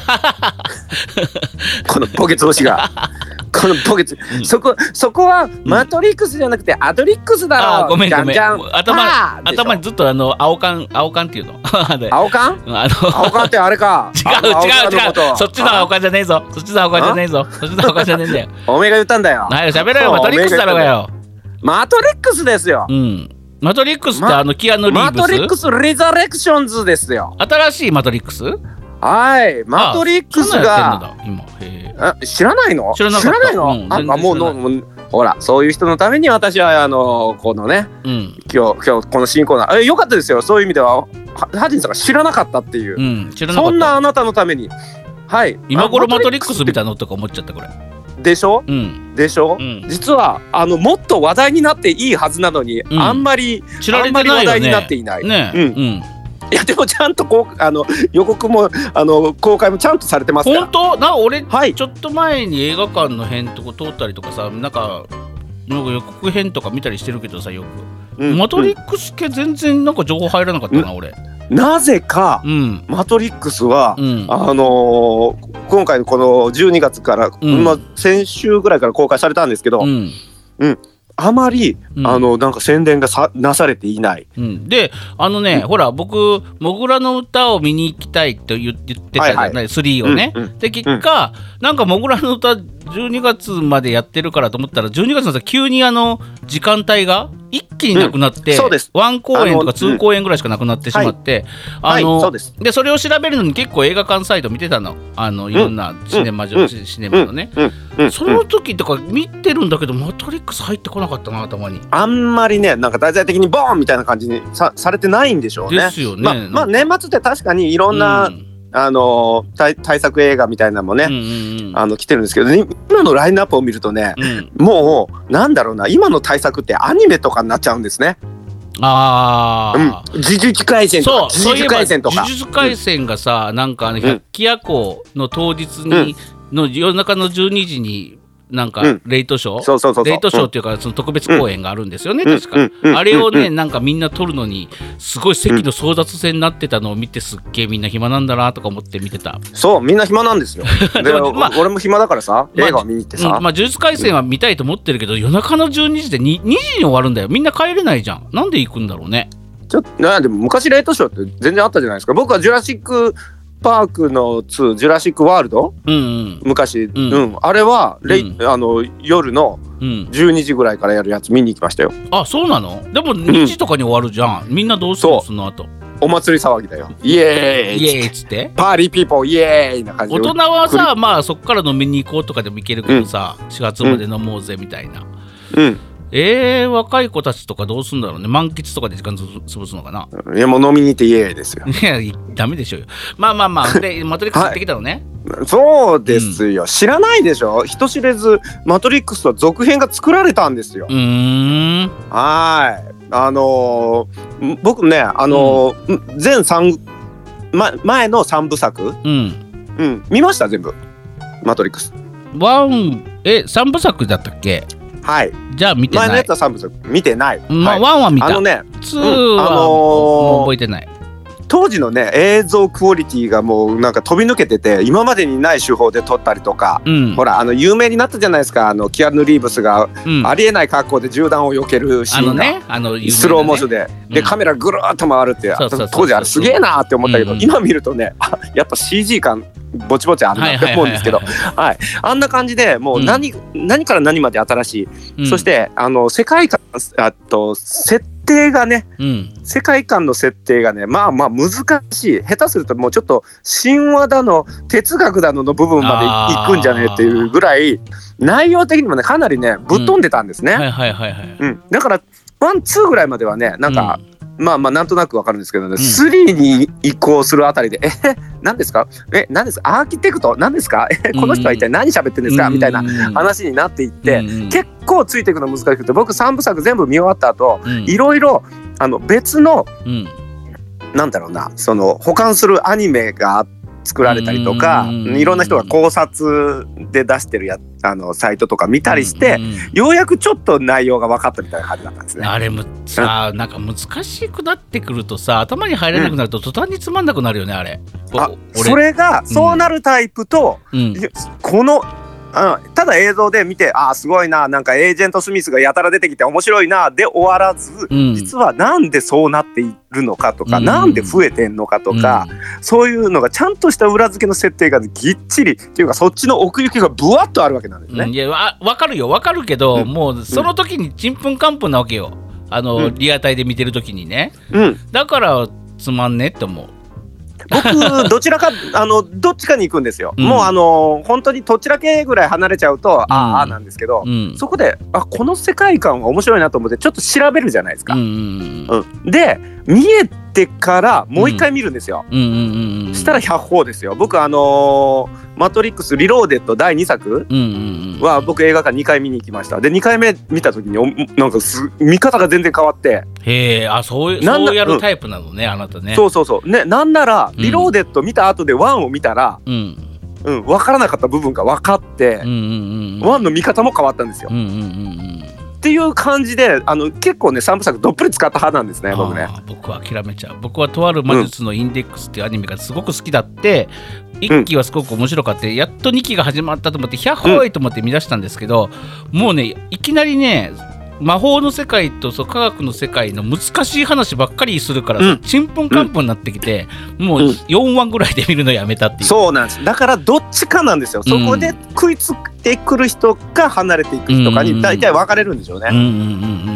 このポケツ星が。このポケツ、うん。そこ、そこは、マトリックスじゃなくて、アトリックスだろ。う。あごめんごめん。頭頭にずっとあの青缶青缶っていうの。青缶？あの。青缶ってあれか。違う違う違う。そっちの青缶じゃねえぞ。そっちの青缶じゃねえぞ。そっちの青缶じゃねえんだよ。おめえが言ったんだよ。はい喋れよマトリックスだろうがよ。マトリックスですよ。う。ん。マトリックスってまあのキアヌ・リマトリックーブススリザレクションズですよ。新しいマトリックス？はい。マトリックスが。知らないの？知らないの、うんああもうもうほらそういう人のために私はあのこのねうん。今日今日この新コーナー。えよかったですよ。そういう意味でははハジンさんが知らなかったっていう、うんそんなあなたのために。はい。今頃あマトリックスみたいなのとか思っちゃったこれ。でしょ？うん。でしょ、うん。実はあのもっと話題になっていいはずなのに、うん。あんまり知られあんまてないより話題になねっていない、ね。うん。うんいやでもちゃんとこうあの予告もあの公開もちゃんとされてますから。本当？な俺はい。ちょっと前に映画館の辺とか通ったりとかさなんかなんか予告編とか見たりしてるけどさよく、うんマトリックス系全然なんか情報入らなかったな、俺。なぜかうん。マトリックスは、うん。あのー今回のこの12月から、うん。まあ、先週ぐらいから公開されたんですけど、うんあまり、うん。あのなんか宣伝がさなされていない。うん、であのね、ほら僕「モグラの歌」を見に行きたいって言ってたじゃない、はい3をね、うんうん。で結果、なんか「モグラの歌」12月までやってるからと思ったら12月のさ急にあの時間帯が一気になくなって、そうです。ワン公演とかあの2公演ぐらいしかなくなってしまって、はい。そうでそれを調べるのに結構映画館サイト見てたの。あのいろんなシネマ上、うん。シシネマのね、その時とか見てるんだけど、マトリックス入ってこなかったな頭に。あんまりねなんか題材的にボーンみたいな感じにさされてないんでしょうね。ですよね。まあ、まあ年末って確かにいろんな、うんあの対対策映画みたいなのもね、うんうんうん。あの来てるんですけど、ね、今のラインナップを見るとねうん。もうなんだろうな今の対策ってアニメとかになっちゃうんですね。あうん。あ、、呪術廻戦とそう、か呪術廻戦とか。呪術廻戦がさ、なんかあのん。百鬼夜行の当日に、の夜中の12時に、なんかうんレイトショー、レイトショーっていうか、その特別公演があるんですよね、うん確か。あれをね、うんなんかみんな撮るのに、すごい席の争奪戦になってたのを見て、すっげえみんな暇なんだなとか思って見てた。そうみんな暇なんですよ。で でもまあ俺も暇だからさまあ映画を見に行ってさ、うんまあ、呪術廻戦は見たいと思ってるけど、夜中の12時で 2, 2時に終わるんだよ。みんな帰れないじゃん。なんで行くんだろうね。ちょっとなでも昔レイトショーって全然あったじゃないですか僕はジュラシック・パークの2ジュラシック・ワールドうんうん。昔、ん。うん。あれはレイ、うあの夜のうん、12時ぐらいからやるやつ見に行きましたよ。あそうなの？でも2時とかに終わるじゃん、みんなどうするの？その後。お祭り騒ぎだよ。イエーイイエーイっつって？ party people イエーイな感じで。大人はさまあそっから飲みに行こうとかでも行けるけどさ、4時まで飲もうぜみたいな、うんえー、若い子たちとかどうすんだろうね。満喫とかで時間つ潰すのかな。いやもう飲みに行ってイエーイですよ。いやダメでしょうよ。まあまあまあ でマトリックス行ってきたのね、そうですよ、知らないでしょ？人知れずマトリックスは続編が作られたんですよ。うーん。はい。あのー僕ねあのー全三ま、前の3部作、うん。うん、見ました？全部。マトリックス。ワンえ三部作だったっけ？はい。じゃあ見てない。前のやつは3部作。見てない、まあ、はい。 one は見た、あのね two うんあはの覚えてない当時のね映像クオリティがもうなんか飛び抜けてて今までにない手法で撮ったりとか、うん。ほらあの有名になったじゃないですかあのキアヌ・リーブスがうん。ありえない格好で銃弾を避けるシーンが、ねね。スローモーションで、でうん。カメラぐるーっと回るって当時あれすげえなーって思ったけど、うん。今見るとねあやっぱ CG 感ぼちぼちあるなって思うんですけどはい。あんな感じでもう何,、何から何まで新しい、うん。そしてあの世界観あと設定がねうん。世界観の設定がねまあまあ難しい。下手するともうちょっと神話だの哲学だのの部分まで行くんじゃねえっていうぐらい内容的にもねかなりねぶっ飛んでたんですね。はいはいはいはいうん、だからワンツーぐらいまではねなんか、まあまあなんとなくわかるんですけどね、ん。スリーに移行するあたりで「え何ですか？え何ですか？アーキテクト？何ですか？えこの人は一体何喋ってんですか?」みたいな話になっていって、うん結構ついていくの難しくて僕3部作全部見終わった後うん。いろいろあの別のうん。なんだろうなその保管するアニメが作られたりとかうんいろんな人が考察で出してるやあのサイトとか見たりして、うんうんようやくちょっと内容が分かったみたいな感じだったんですね。あれもさなんか難しくなってくるとさ頭に入らなくなると途端につまんなくなるよねあれ。あそれがそうなるタイプと、うん。このあただ映像で見てあーすごいななんかエージェント・スミスがやたら出てきて面白いなで終わらず、うん。実はなんでそうなっているのかとか、うん。なんで増えてんのかとか、そういうのがちゃんとした裏付けの設定がぎっちりっていうかそっちの奥行きがぶわっとあるわけなんですね。うん。いやわ分かるよ。分かるけど、うん。もうその時にちんぷんかんぷんなわけよ。あの、うん。リアタイで見てる時にね。うん、だからつまんねって思う僕どちらか あのどっちかに行くんですよ。うん。もうあの本当にどちらけぐらい離れちゃうと、あーあーなんですけど、うん。そこであこの世界観は面白いなと思ってちょっと調べるじゃないですか。うんうん。うん。で見えてからもう一回見るんですよ。うん。うんうんうんしたら100歩ですよ。僕あのーマトリックスリローデッド第2作うんうんうんは僕映画館2回見に行きました。で2回目見た時におなんかす見方が全然変わって、へえあそういうなんだそうやるタイプなのね、あなたね。そうそうそう。ねなんならうん。リローデッド見た後で1を見たら、うん。うん、分からなかった部分が分かってうんう、んうんうん。ワンの見方も変わったんですよ。うんうんうんうんっていう感じであの結構ね3部作どっぷり使った派なんですね僕ね。僕は諦めちゃう僕はとある魔術のインデックスっていうアニメがすごく好きだって、1期はすごく面白かったやっと2期が始まったと思って「ヒャッホーイ!」と思って見出したんですけど、もうねいきなりね魔法の世界とそう科学の世界の難しい話ばっかりするからさ、うん。ちんぷんかんぷんになってきて、もううん4話ぐらいで見るのやめたっていう。そうなんですだからどっちかなんですよ。そこで食いつってくる人か離れていく人かに大体分かれるんでしょうね。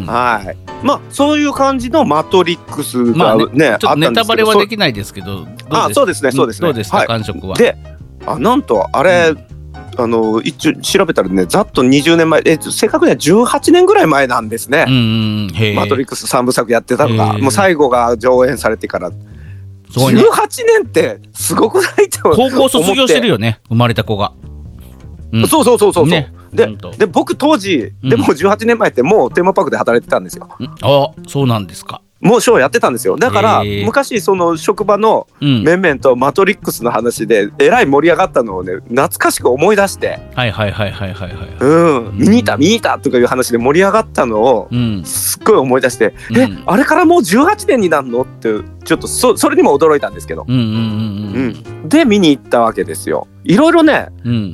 はい。まあそういう感じのマトリックスまあがね、あちょっとネタバレはそできないですけど、どあそうですねそうですね。どうですか、はい。感触は？であなんとあれ、あの一応調べたらねざっと20年前え正確には18年ぐらい前なんですね。マトリックス3部作やってたのが。もう最後が上演されてから。すごいね。18年ってすごくない？と高校卒業してるよ、よね、生まれた子が。うん。そうそうそうそうね。でで僕当時うんでも18年前ってもうテーマパークで働いてたんですよ。うん。あそうなんですか。もうショーやってたんですよ。だから昔その職場のうん。面々とマトリックスの話でえらい盛り上がったのをね懐かしく思い出して。はいはいはいはいはいはい。うん。見に行った見に行ったとかいう話で盛り上がったのをうん。すっごい思い出して、うん。えあれからもう18年になるの？ってちょっとそそれにも驚いたんですけど、うんうんうんうん、で見に行ったわけですよ。いろいろね。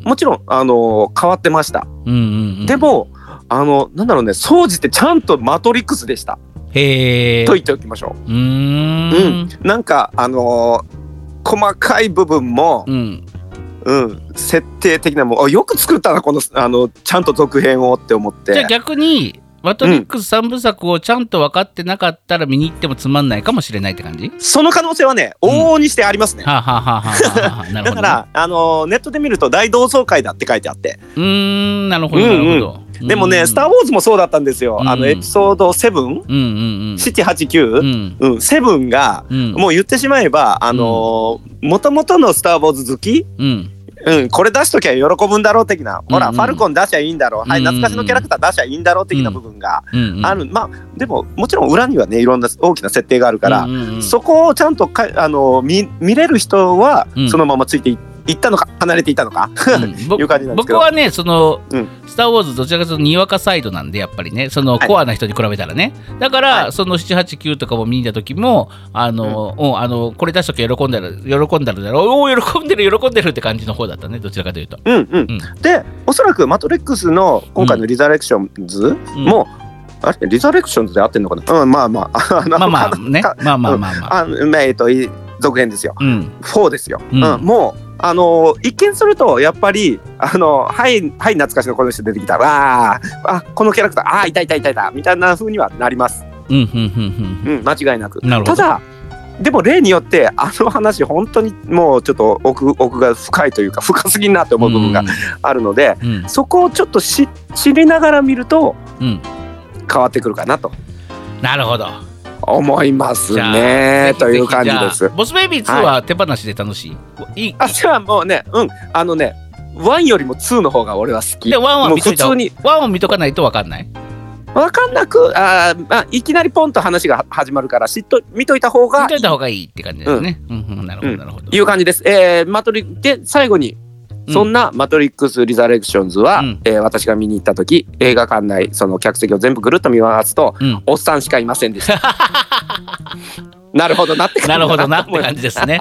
もちろん、あのー変わってました、うんうんうん。で、もあのなんだろうね総じてちゃんとマトリックスでした、へえ。と言っておきましょうーん。う、なんかあのー細かい部分も、うん。うん、設定的なもんあよく作ったなこのあのちゃんと続編をって思ってじゃあ逆に、マトリックス3部作をちゃんと分かってなかったら見に行ってもつまんないかもしれないって感じ？その可能性はねうん。往々にしてありますね。だから、あのーネットで見ると大同窓会だって書いてあって。うーん、なるほど、なるほど。でもね「スター・ウォーズ」もそうだったんですよ、うん。あのエピソード7、うんうんうん。789、うん。うん、7が、うん。もう言ってしまえばあのー、もともとの「スター・ウォーズ」好き、うん。うん、これ出しときゃ喜ぶんだろう的な、ほら、うん。うんファルコン出しゃいいんだろう、はい、懐かしのキャラクター出しゃいいんだろう的な部分が。ある、まあでももちろん裏にはねいろんな大きな設定があるから、そこをちゃんとかあの見見れる人はうん。そのままついていいったのか？離れていたのか、うん。ぼいう感じなんですけど。僕はね、その、うん。スター・ウォーズどちらかというとにわかサイドなんで、やっぱりね、そのはい。コアな人に比べたらね。だから、はい。その7、8、9とかも見に行った時も、あの、うん。あのこれ出しときゃ喜んだら、喜んだるだろう、おお、喜んでる、喜んでるって感じの方だったね、どちらかというと。うんうん。うん。でおそらく「マトリックス」の今回の「リザレクションズ」うん。も、あれ？リザレクションズで合ってんのかな、うん、まあまあ。まあまあかね、かまあまあまあまあ。あのえっとい続編ですよ。うん。4ですよ、うん。うんもうあの一見するとやっぱりあのはいはい懐かしのこの人出てきたわああこのキャラクターあいたいたいたいたみたいな風にはなります、うん、うん、うん、うん、間違いなくただでも例によってあの話本当にもうちょっと奥奥が深いというか深すぎんなってうん。思う部分があるので、うん。そこをちょっと知知りながら見るとうん。変わってくるかなとなるほど。思いますねという感じですボスベイビー2は手放しで楽しい？いい？あじゃあもうねうんあのね1よりも2の方が俺は好きで、ワンは普通にワンを見とかないと分かんない？分かんなくあー、まあ、いきなりポンと話が始まるから知っと見といた方が見といた方がいいって感じですね。うん、うん、なるほど、なるほど。いう感じです。えー、マトリで最後にうんそんな「マトリックス・リザレクションズは」うんえー私が見に行った時映画館内その客席を全部ぐるっと見回すと、うんおっさんしかいませんでした。なるほどなって感じだなるほどなって感じですね。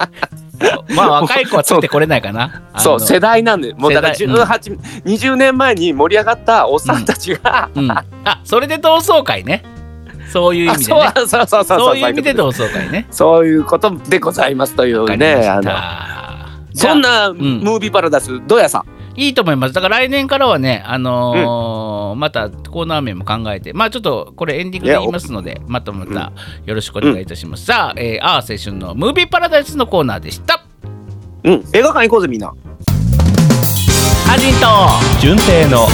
まあ若い子はついてこれないかな。そう世代なんでもうだから世代18、20年前に盛り上がったおっさんたちが、うん、あそれで同窓会ね。そういう意あ味でね。そうそうそうそうそういう意味でど同窓会ね。そういうことでございますというねあのそんなムービーパラダイスどうやさんいいと思います。だから来年からはね、あのーまたコーナー名も考えて、まあちょっとこれエンディングで言いますので、またまたよろしくお願いいたします。さあ、えー、あー青春のムービーパラダイスのコーナーでした。うん映画館行こうぜみんなアジンと純正の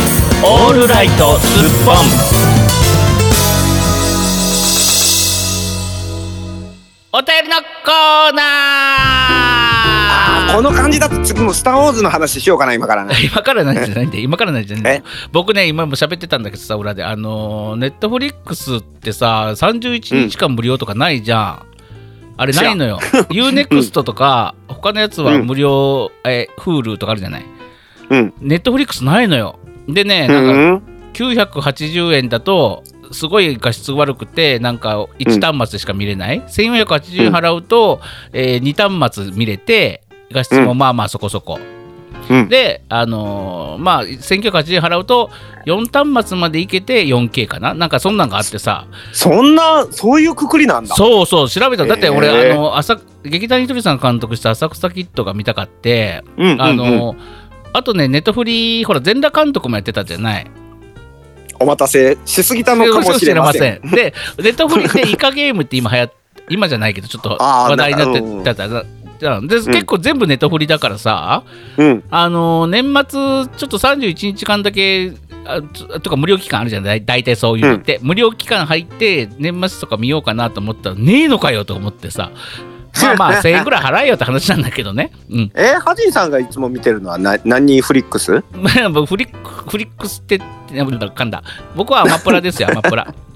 オールライトスッポン。お便りのコーナーこの感じだと次も「スター・ウォーズ」の話しようかな今からね。今からなんじゃないんで今からなんじゃないんえ？で僕ね今も喋ってたんだけどさ裏であのネットフリックスってさ31日間無料とかないじゃん、あれないのよ。UNEXT とか他のやつは無料、え Hulu とかあるじゃない？うん。ネットフリックスないのよ。でねうなんかん980円だとすごい画質悪くてなんか1端末しか見れない、1480円払うと、え2端末見れて画質もまあまあそこそこ、うん。であのーまあ1980円払うと4端末までいけて 4K かな？なんかそんなんがあってさ。そんなそういうくくりなんだ。そうそう調べた。だって俺、へー。あの朝劇団ひとりさん監督した「浅草キッド」が見たかって、うんうんうん。あのあとねネットフリーほら全裸監督もやってたじゃない。お待たせしすぎたのかもしれません。でネットフリでイカゲームって今流行っ今じゃないけどちょっと話題になってたたじゃあで結構全部ネットフリだからさ、うん。あのー年末ちょっと31日間だけあととか無料期間あるじゃない？大体そういうのって、無料期間入って年末とか見ようかなと思ったらねえのかよと思ってさ。まあまあ 1000円ぐらい払えよって話なんだけどね。うん。えー、ハジンさんがいつも見てるのはな何フリックス？フリックフリックスってってなんだかんだ。僕はアマプラですよアマプラ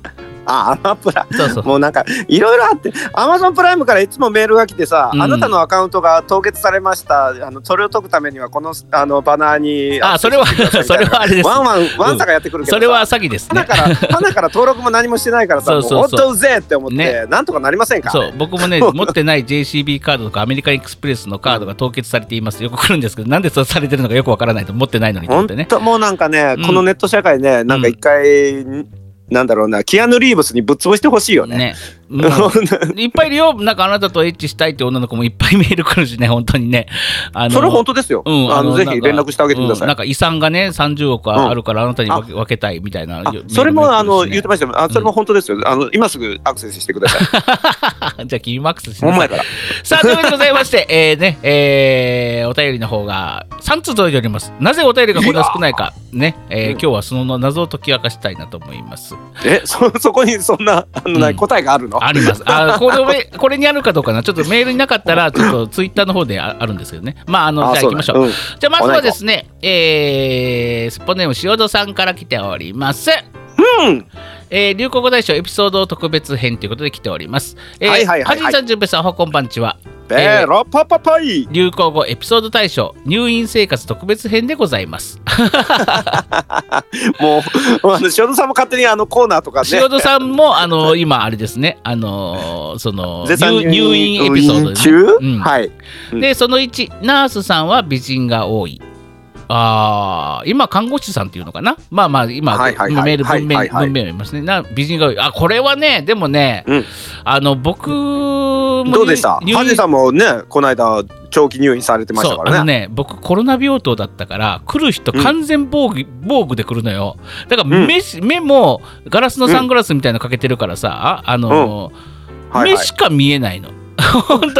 あ、アマプラ。そうそう。もうなんかいろいろあって、アマゾンプライムからいつもメールが来てさ、うん。あなたのアカウントが凍結されました。あのそれを解くためにはこのあのバナーにあそれはそれはあれです。ワンワンワンサがやってくるけどさ、それは詐欺ですね。花から花から登録も何もしてないからさ、そうそうそう。もう本当うぜえって思って、ね。なんとかなりませんか？そう。僕もね 持ってない JCB カードとかアメリカンエクスプレスのカードが凍結されています。よく来るんですけどなんでそうされてるのかよくわからないと持ってないのにと思ってね。本当もうなんかね、うん。このネット社会ね、なんか一回、なんだろうな、キアヌ・リーブスにぶっ潰してほしいよね。ね。もう いっぱいいるよ。なんかあなたとエッチしたいって女の子もいっぱいメール来るしね本当にね。あのそれ本当ですよ。うん、あのぜひ連絡してあげてください。うんなんか遺産がね30億あるからあなたに分け,、分けたいみたいなあメールそれもあの言っててましたよ。あそれも本当ですよ、あの今すぐアクセスしてください。じゃあキーマックスしなさい。さあというわけでございまして、えーねえーお便りの方が3通届いておりますなぜお便りがこんな少ないかね、えーうん今日はその謎を解き明かしたいなと思いますえそそこにそんなあの、なうん答えがあるの？あります。あこれ これにあるかどうかな。ちょっとメールになかったら、ちょっとツイッターの方でああるんですけどね。まあ、あの、じゃあ行きましょう。そうだじゃあまずはですね、えー、スポネーム塩戸さんから来ております。うん。うんえー流行語大賞エピソード特別編ということで来ております。えーはいはいはいはさん、じゅんぺいさん、おはこんばんちは。ベロパパパイ。流行語エピソード大賞入院生活特別編でございます。もうあの塩田さんも勝手にあのコーナーとかね。塩戸さんも、あの、今、あれですね、あの、その、入入院エピソードで、うんはい。うんで、その1、ナースさんは美人が多い。ああ、今、看護師さんっていうのかな？まあまあ、今、メール文面、はいはい。はい文面を読みますね。な美人が。あ、これはね、でもね、うん。あの、僕もどうでした？ハジさんもねこの間長期入院されてましたからね。あのね僕コロナ病棟だったから来る人うん。完全防具、防具で来るのよ。だからうん。目,、目もガラスのサングラスみたいなのかけてるからさ、あの、はいはい。目しか見えないの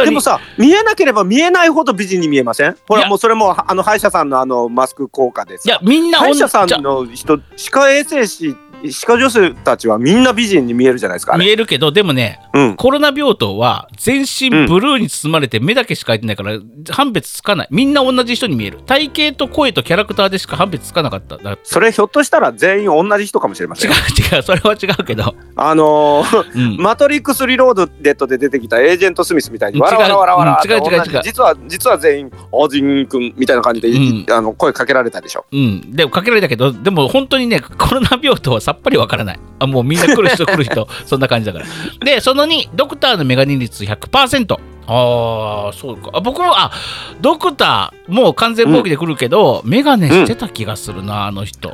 でもさ見えなければ見えないほど美人に見えません？ほらもうそれもあの歯医者さんのあのマスク効果ですいやみんな歯医者さんの人歯科衛生士歯科女性たちはみんな美人に見えるじゃないですか見えるけどでもねうん。コロナ病棟は全身ブルーに包まれて目だけしか開いてないから判別つかない。みんな同じ人に見える。体型と声とキャラクターでしか判別つかなかった。だそれひょっとしたら全員同じ人かもしれませ違んう違う。それは違うけど、あのーうん、マトリックスリローデッドで出てきたエージェント・スミスみたいにわらわらわらわらって違う違う違う。実は実は全員オジン君みたいな感じで、うん。あの声かけられたでしょ。うん、でもかけられたけどでも本当にねコロナ病棟はさっぱりわからない。あもうみんな来る人来る人。そんな感じだから。でその2ドクターのメガネ率100%ああそうか。あ僕もあドクターもう完全防御で来るけど、メガネしてた気がするなあの人。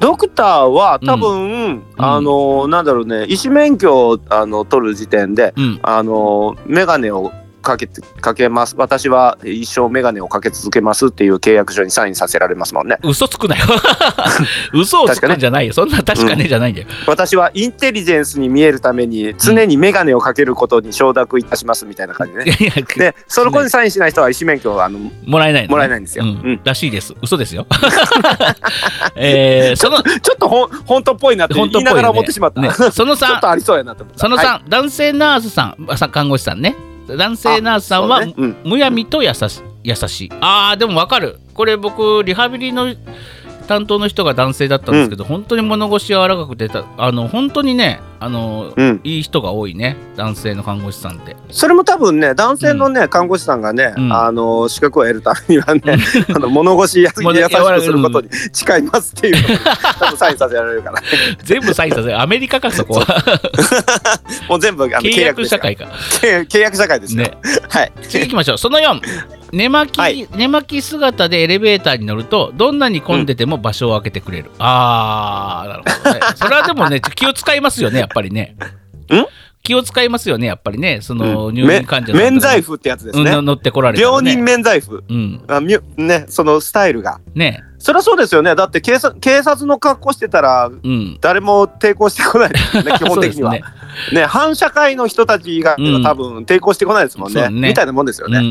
ドクターは多分、あのーなんだろうね医師免許をあの取る時点でうん。あの眼鏡をかけてかけます。私は一生眼鏡をかけ続けますっていう契約書にサインさせられますもんね。嘘つくなよ。嘘をつくんじゃないよ。そんな確かねじゃないんだよ、私はインテリジェンスに見えるために常に眼鏡をかけることに承諾いたしますみたいな感じでね。いやいやでその子にサインしない人は医師免許をあのもらえないのね。もらえないんですよ。うん。うん。らしいです。嘘ですよ。えー、そのちょっとほん本当っぽいなって言い、ながら思ってしまった、ね、その ちょっ3とありそうやなと思った。その3、はい。男性ナースさん看護師さんね男性ナースさんは、ね。うん。むやみと優し優し。いあーでもわかる。これ僕リハビリの担当の人が男性だったんですけど、本当に物腰柔らかくてたあの本当にねあの、うん。いい人が多いね男性の看護師さんって。それも多分ね男性のね、看護師さんがね、うん。あの資格を得るためにはね、あの物腰 優しくすることに誓いますっていう 多分サインさせられるから全部サインさせるアメリカかそこは。もう全部あの契契約社会か。契契約社会ですよ、ね。はい。次行きましょう。その4寝巻き、はい。寝巻き姿でエレベーターに乗るとどんなに混んでても場所を空けてくれる、あーなるほどね。それはでもね気を使いますよねやっぱりね気を使いますよね、やっぱりね、その入め院患者さんとか免罪符ってやつですね。うん乗ってこられたらね病人免罪符。うん、あみゅね、そのスタイルが。ね、そりゃそうですよね。だって警察警察の格好してたら、うん。誰も抵抗してこないですよね、基本的には。ね反社会の人たちがうん多分抵抗してこないですもんね。ねみたいなもんですようんうんうね。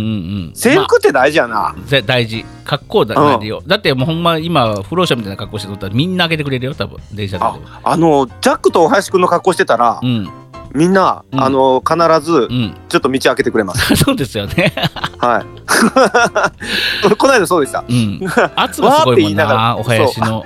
ん。制服って大事やな。まあぜ大事。格好だうんよ。だってもうほんま今、不老者みたいな格好してとったらみんな開けてくれるよ、多分電車でも。あの、ジャックと大橋君の格好してたら、うん、みんな、うんあの、必ずう、ん。ちょっと道開けてくれます。そうですよね。はい。この間そうでした。うん。圧がすごいもんながな、らお囃子の。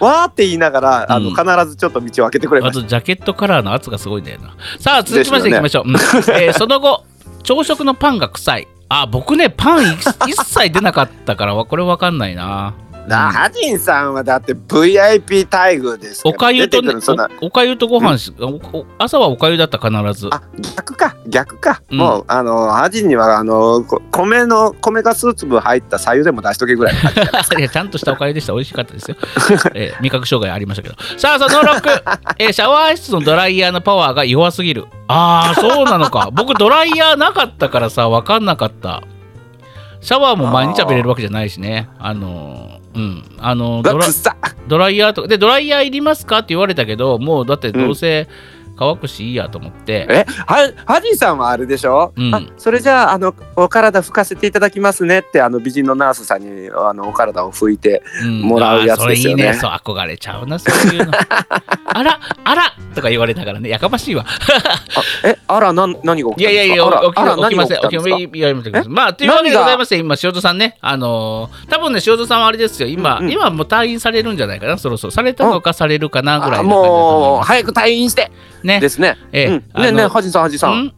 わーって言いながら、あの、うん必ずちょっと道を開けてくれあます。とジャケットカラーの圧がすごいんだよな。さあ、続きましていきまでしょう。うんえーその後、朝食のパンが臭い。あ、僕ね、パン一一切出なかったから、これわかんないな。なハジンさんはだって VIP 待遇ですからおかゆとねおおかゆとご飯し、おお朝はおかゆだった必ず。あ逆か逆か、うんもうあのハジンにはあのこ米の米が数粒入った白湯でも出しとけぐらい いやちゃんとしたおかゆでした。美味しかったですよ。えー味覚障害ありましたけど。さあ、その6、えーシャワー室のドライヤーのパワーが弱すぎる。ああ、そうなのか。僕、ドライヤーなかったからさ、わかんなかった。シャワーも毎日浴びれるわけじゃないしね。あのーうん。あのードライヤーとか、で、ドライヤーいりますか？って言われたけど、もうだってどうせ乾くしいいやと思って。えはハジンさんはあれでしょ、うん。あそれじゃああのお体拭かせていただきますねってあの美人のナースさんにあのお体を拭いてうん。もらうやつですよね。あーそれいいね。そう、憧れちゃうな、そういうの。あら、あら！とか言われながらね、やかましいわ。あえあらな何が起きたんですか？いやいやいや、起きません。起き何が起きたん。まあ、というわけでございまして、今、塩田さんね、あのー多分ね、塩田さんはあれですよ、今、うんうん。今もう退院されるんじゃないかな、そろそろ。されたのか、されるかな、ぐらいもう早く退院してね。ですね。ええねえねえハジンさんハジンさんん？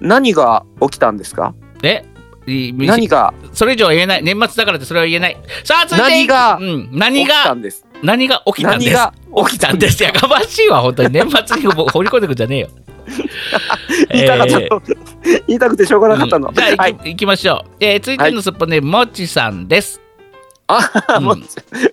何が起きたんですか？え？い何が？それ以上は言えない。年末だからってそれは言えない。さあ、続いて何がうん、起何きたが、んです？何が起きたんです？何が起きたんです？やかましいわ、本当に。年末にも放り込んでくんじゃねえよ。言いたかったえーの、言いたくてしょうがなかったの、うんじゃあ、はいいき行きましょう。えー、続いてのすっぽね、もちさんです。あ、うんもう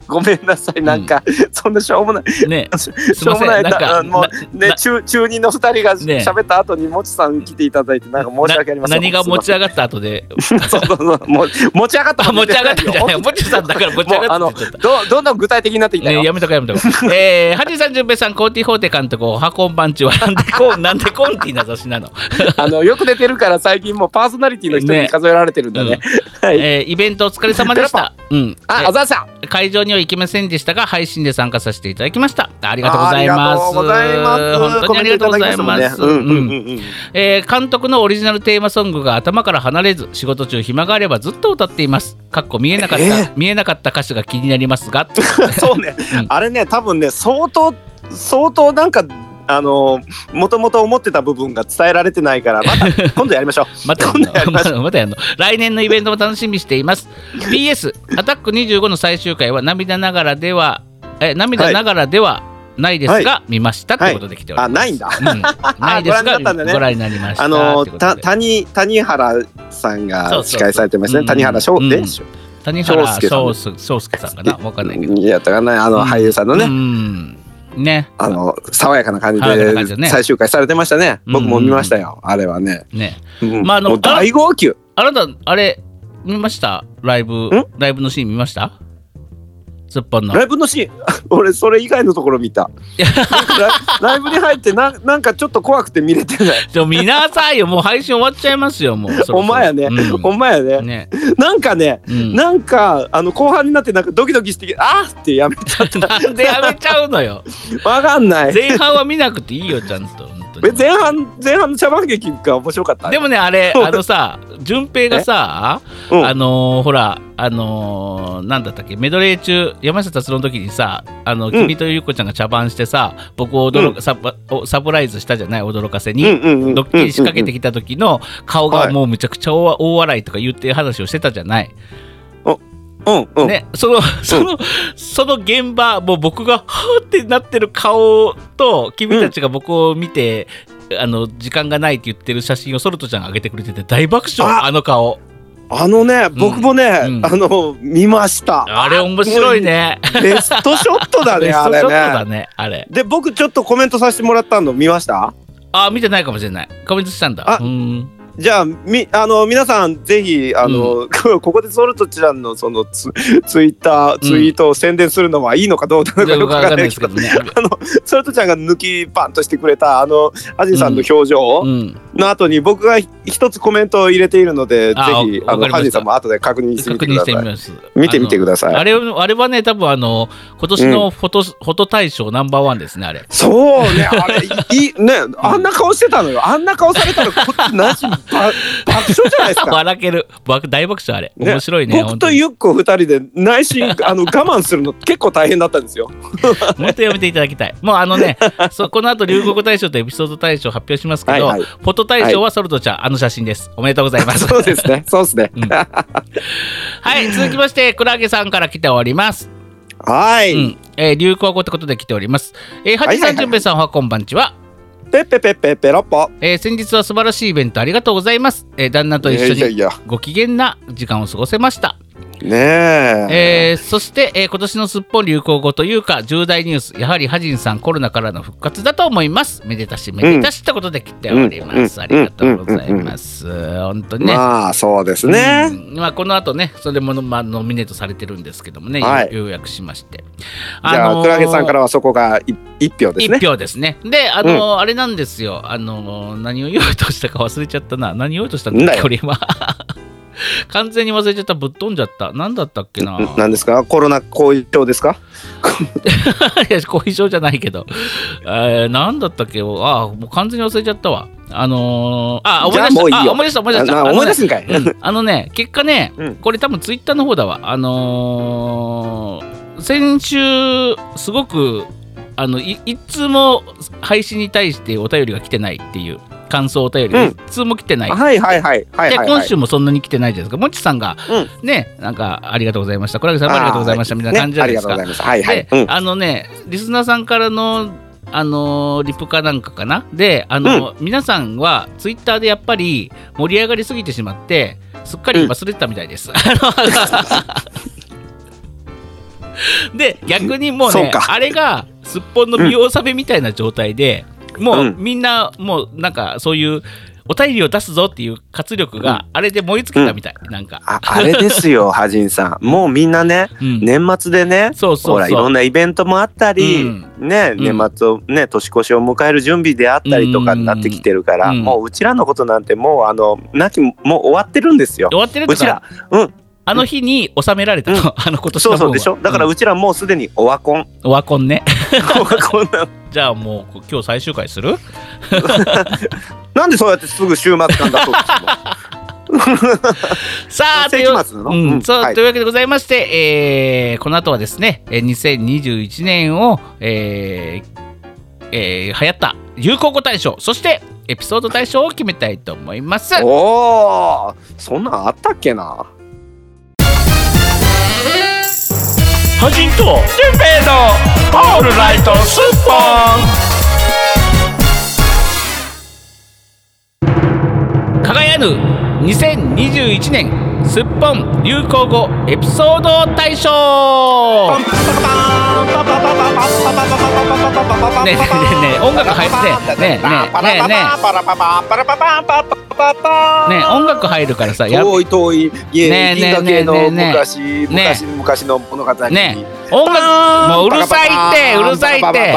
ごめんなさいなんか、そんなしょうもないね、し。ょうもないなんか、だもうねな中中二の二人がね喋った後にもちさん来ていただいてなんか申し訳ありませんな何が持ち上上がった後で、そうそうそうもう持ち上がったあ持ち上がったんじゃない。ももちさんだから持ち上がったうあのどどんどん具体的になっていったた。よ、ね、やめとこやめとこ。えー、ハジさん、じゅさん、コーティ・ホーテ監督、おはこんばんちは、なんでコン、なんでコンティな雑誌なの。あのよく出てるから最近もうパーソナリティの人に数えられてるんだねはい、えーイベントお疲れ様でした。うん。あ、えあざっさん。会場には行けませんでしたが、配信で参加させていただきました。ありがとうございます。ありがとうございます。本当にありがとうございます。監督のオリジナルテーマソングが頭から離れず仕事中暇があればずっと歌っています。かっこ見えなかった、えー。見えなかった歌詞が気になりますが。そうね、うん。あれね多分ね相当相当なんかあのもともと思ってた部分が伝えられてないからまた 今度やりましょう。またや今度やりましょう。またやんの。来年のイベントも楽しみにしています。PS アタック25の最終回は涙ながらではえ涙ながらではないですが、見ましたとい。うことで来ております、あないんだ。うん、ないです ご覧になったがね。ご覧になりましたあのた谷谷原さんそうがそう。司会されてますね。うん谷原翔うんで谷原翔介さんかな。わかんないけど。いやだからねあの俳優さんのうねんね。あの爽やかな感じで最終回されてましたね。僕も見ましたよ。あれはね。ね。うん。まああの大号泣。あなたあれ見ました？ライブん？ライブのシーン見ました？すっぽんのライブのシーン。俺それ以外のところ見た。ライブに入ってななんかちょっと怖くて見れてない。ちょ見なさいよ。もう配信終わっちゃいますよもう。そろそろ。ほんまやね、うん。ほんまやね。ね、なんかね、うん。なんかあの後半になってなんかドキドキしてきてあーってやめちゃった。なんでやめちゃうのよ。わかんない。前半は見なくていいよちゃんと。本当にえ前半前半の茶番劇が面白かった？でもねあれあのさ順平がさうん。あのーほらあのーなんだったっけメドレー中山下達郎の時にさあの君とゆうこちゃんが茶番してさ僕を驚か、サプおサプライズしたじゃない？驚かせに、うんうんうんドッキリ仕掛けてきた時の顔はい。がもうむちゃくちゃ大大笑いとか言ってる話をしてたじゃない？うんうん、ね、そのそのその現場もう僕がはーってなってる顔と君たちが僕を見て、あの時間がないって言ってる写真をソルトちゃんが上げてくれてて大爆笑ああの顔。あのね僕もね、うんあの見ましたあれ面白いね。ベストショットだ ベねあれねね、あれ。で僕ちょっとコメントさせてもらったの見ました？あ、見てないかもしれない。コメントしたんだ。あうん。じゃあみあの皆さんぜひあの、ここでソルトちゃんのそのツツイッターツイートを宣伝するのはいいのかどうなのかよくわわかんないですけどね。あのソルトちゃんが抜きパンとしてくれたあのアジさんの表情うん。の後に僕が一つコメントを入れているので、あぜひあのハジさんも後で確認してみ確認しててください。みます。見てみてくださいあれあれはね、多分あの、今年のフォト、フォト大賞ナンバーワンですね、あれ。そうね、あれ、いい、ね、あんな顔してたのよ。あんな顔されたら、こっちなし、ば爆笑じゃないですか。笑ける。爆大爆笑あれ。ね面白いね。僕とユッコ二人で内心、あの、我慢するの結構大変だったんですよ。本当やめていただきたい。もうあのね、そうこの後流行語大賞とエピソード大賞発表しますけど、はいはいフォト大賞はソルトちゃん、あの写真です。おめでとうございます。そうですね、そうですね。うんはい、続きまして、クラゲさんから来ております。はい、うん、えー流行語ってことで来ております。えー、はじさん、はいはいはいじゅんべいさんはこんばんちは。ペッペペッペペロッポ。えー先日は素晴らしいイベントありがとうございます。えー旦那と一緒にご機嫌な時間を過ごせました。や、ねえ。えーそして、えー今年のすっぽん流行語というか重大ニュースやはりハジンさんコロナからの復活だと思いますめでたしめでたしってことで来ております、うんありがとうございます、本当にね、まあ、そうですね。うんまあ、この後ねそれも、まあ、ノミネートされてるんですけどもね、はいようやくしましてじゃあ、クラゲさんからはそこがい一票ですね一。票ですね。で、あのあれなんですよ。あの何を言おうとしたか忘れちゃったな。何を言おうとしたんだっけ、なんだよこれ今。完全に忘れちゃった。ぶっ飛んじゃった。何だったっけな。んなんですか？コロナ後遺症ですか？いや、後遺症じゃないけど。えー、何だったっけ？あもう完全に忘れちゃったわ。あのー、あ、思い出した。いい思い出した、思い出した。思い出すんかい。うんあのね、結果ね、うんこれ多分ツイッターの方だわ。あのー先週、すごく、あのいいつも配信に対してお便りが来てないっていう感想お便りがうんいつも来てない。はいはいはいはいではい。今週もそんなに来てないじゃないですか。もちさんが、うんね、なんかありがとうございました。これさんもありがとうございましたみたいな感じじゃないですか。ねありがとうございます。はいはい。で、うんあのね、リスナーさんからの、あのーリプかなんかかな？で、あの皆さんはツイッターでやっぱり盛り上がりすぎてしまって、すっかり忘れてたみたいです。で、逆にもうね、あれがすっぽんの見納めみたいな状態で、もううんみんな、もうなんかそういう、お便りを出すぞっていう活力があれで燃え尽きたみたい、なんか。ああれですよ、ハジンさん。もうみんなね、うん。年末でね、そうそうほら、いろんなイベントもあったり、うん。ね、うん。年末をね、年越しを迎える準備であったりとかになってきてるから、うん。もううちらのことなんてもう、あの、なき、もう終わってるんですよ。終。わってるとうちらか、、うん、あの日に収められたの、あの今年そうそうでしょ？だからうちらもうすでにオワコン。オワコンね。オワコンな じゃあもう今日最終回する？なんでそうやってすぐ週末感出そうとするの？さあ、と世いううん。うん。はい。そうというわけでございまして、えーこの後はですね、えー2021年を、えーえー流行った流行語大賞、そしてエピソード大賞を決めたいと思います。おおそんなんあったっけな？ハジンとテンペイのオールライトスッポン。輝ぬ2021年すっぽん流行語エピソード大賞。ねえねえねえ音楽入ってねえねえねえねえ。ねえ音楽入るからさや遠い遠い家ねえねえ銀河系のねえねえ。昔ね昔昔の物語に。ね音楽もううるさいってうるさいって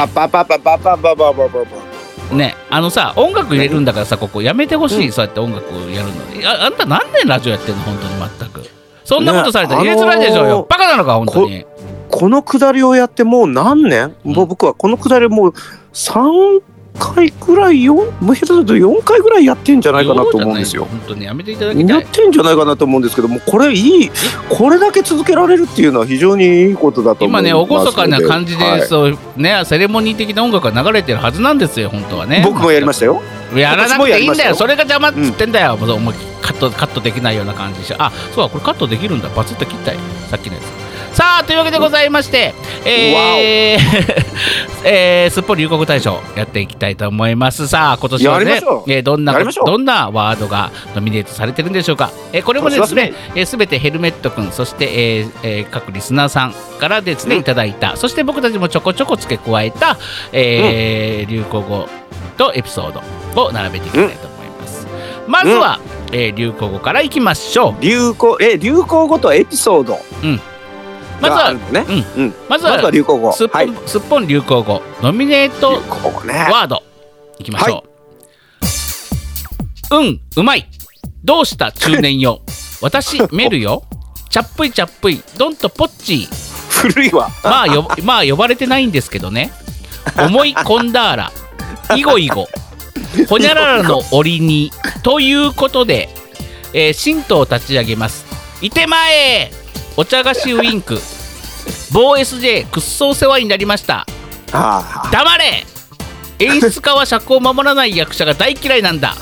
ねあのさ音楽入れるんだからさここやめてほしい、そうやって音楽やるのああんた何年ラジオやってんの？本当に全く。そんなことされたら入れづらいでしょうよ、あのーバカなのか本当に。このくだりをやってもう何年、うん。もう僕はこのくだりもう3回くらいよもう下手すると4回ぐらいやってんじゃないかなと思うんですよ。本当にやめていただきたい。やってんじゃないかなと思うんですけどもこれいいこれだけ続けられるっていうのは非常にいいことだと思今ねいますの厳かな感じで、はい。そうねセレモニー的な音楽が流れてるはずなんですよ本当はね。僕もやりましたよ。やらなくていいんだよ。それが邪魔っつってんだよ、もう思いっきりカットカットできないような感じで。しょあそうだこれカットできるんだ。バツッと切ったよ。さっきのやつさあというわけでございまして、えー えーすっぽり流行語大賞やっていきたいと思います。さあ今年はねえーどんなどんなワードがノミネートされてるんでしょうか、えーこれもですねすべ、えー全てヘルメットくんそして、えーえー各リスナーさんからですね、うん。いただいた。そして僕たちもちょこちょこ付け加えた、えー流行語とエピソードを並べていきたいと思います、まずは、えー流行語からいきましょ流行え流行語とエピソード。うまずはね。うん。うん。まずは流行語。すっぽん、はい。すっぽん流行語。ノミネートね。ワード。いきましょう、うんうまい。どうした中年よ。私メルよ。チャップイチャップイ。ドンとポッチー古いわ。まあよ まあ呼ばれてないんですけどね。思い込んだーら。イゴイゴ。ほにゃららの折に。ということで、えー、神道を立ち上げます。いてまえ。お茶菓子ウインク某 SJ くっそお世話になりました。あ黙れ。演出家は尺を守らない役者が大嫌いなんだ。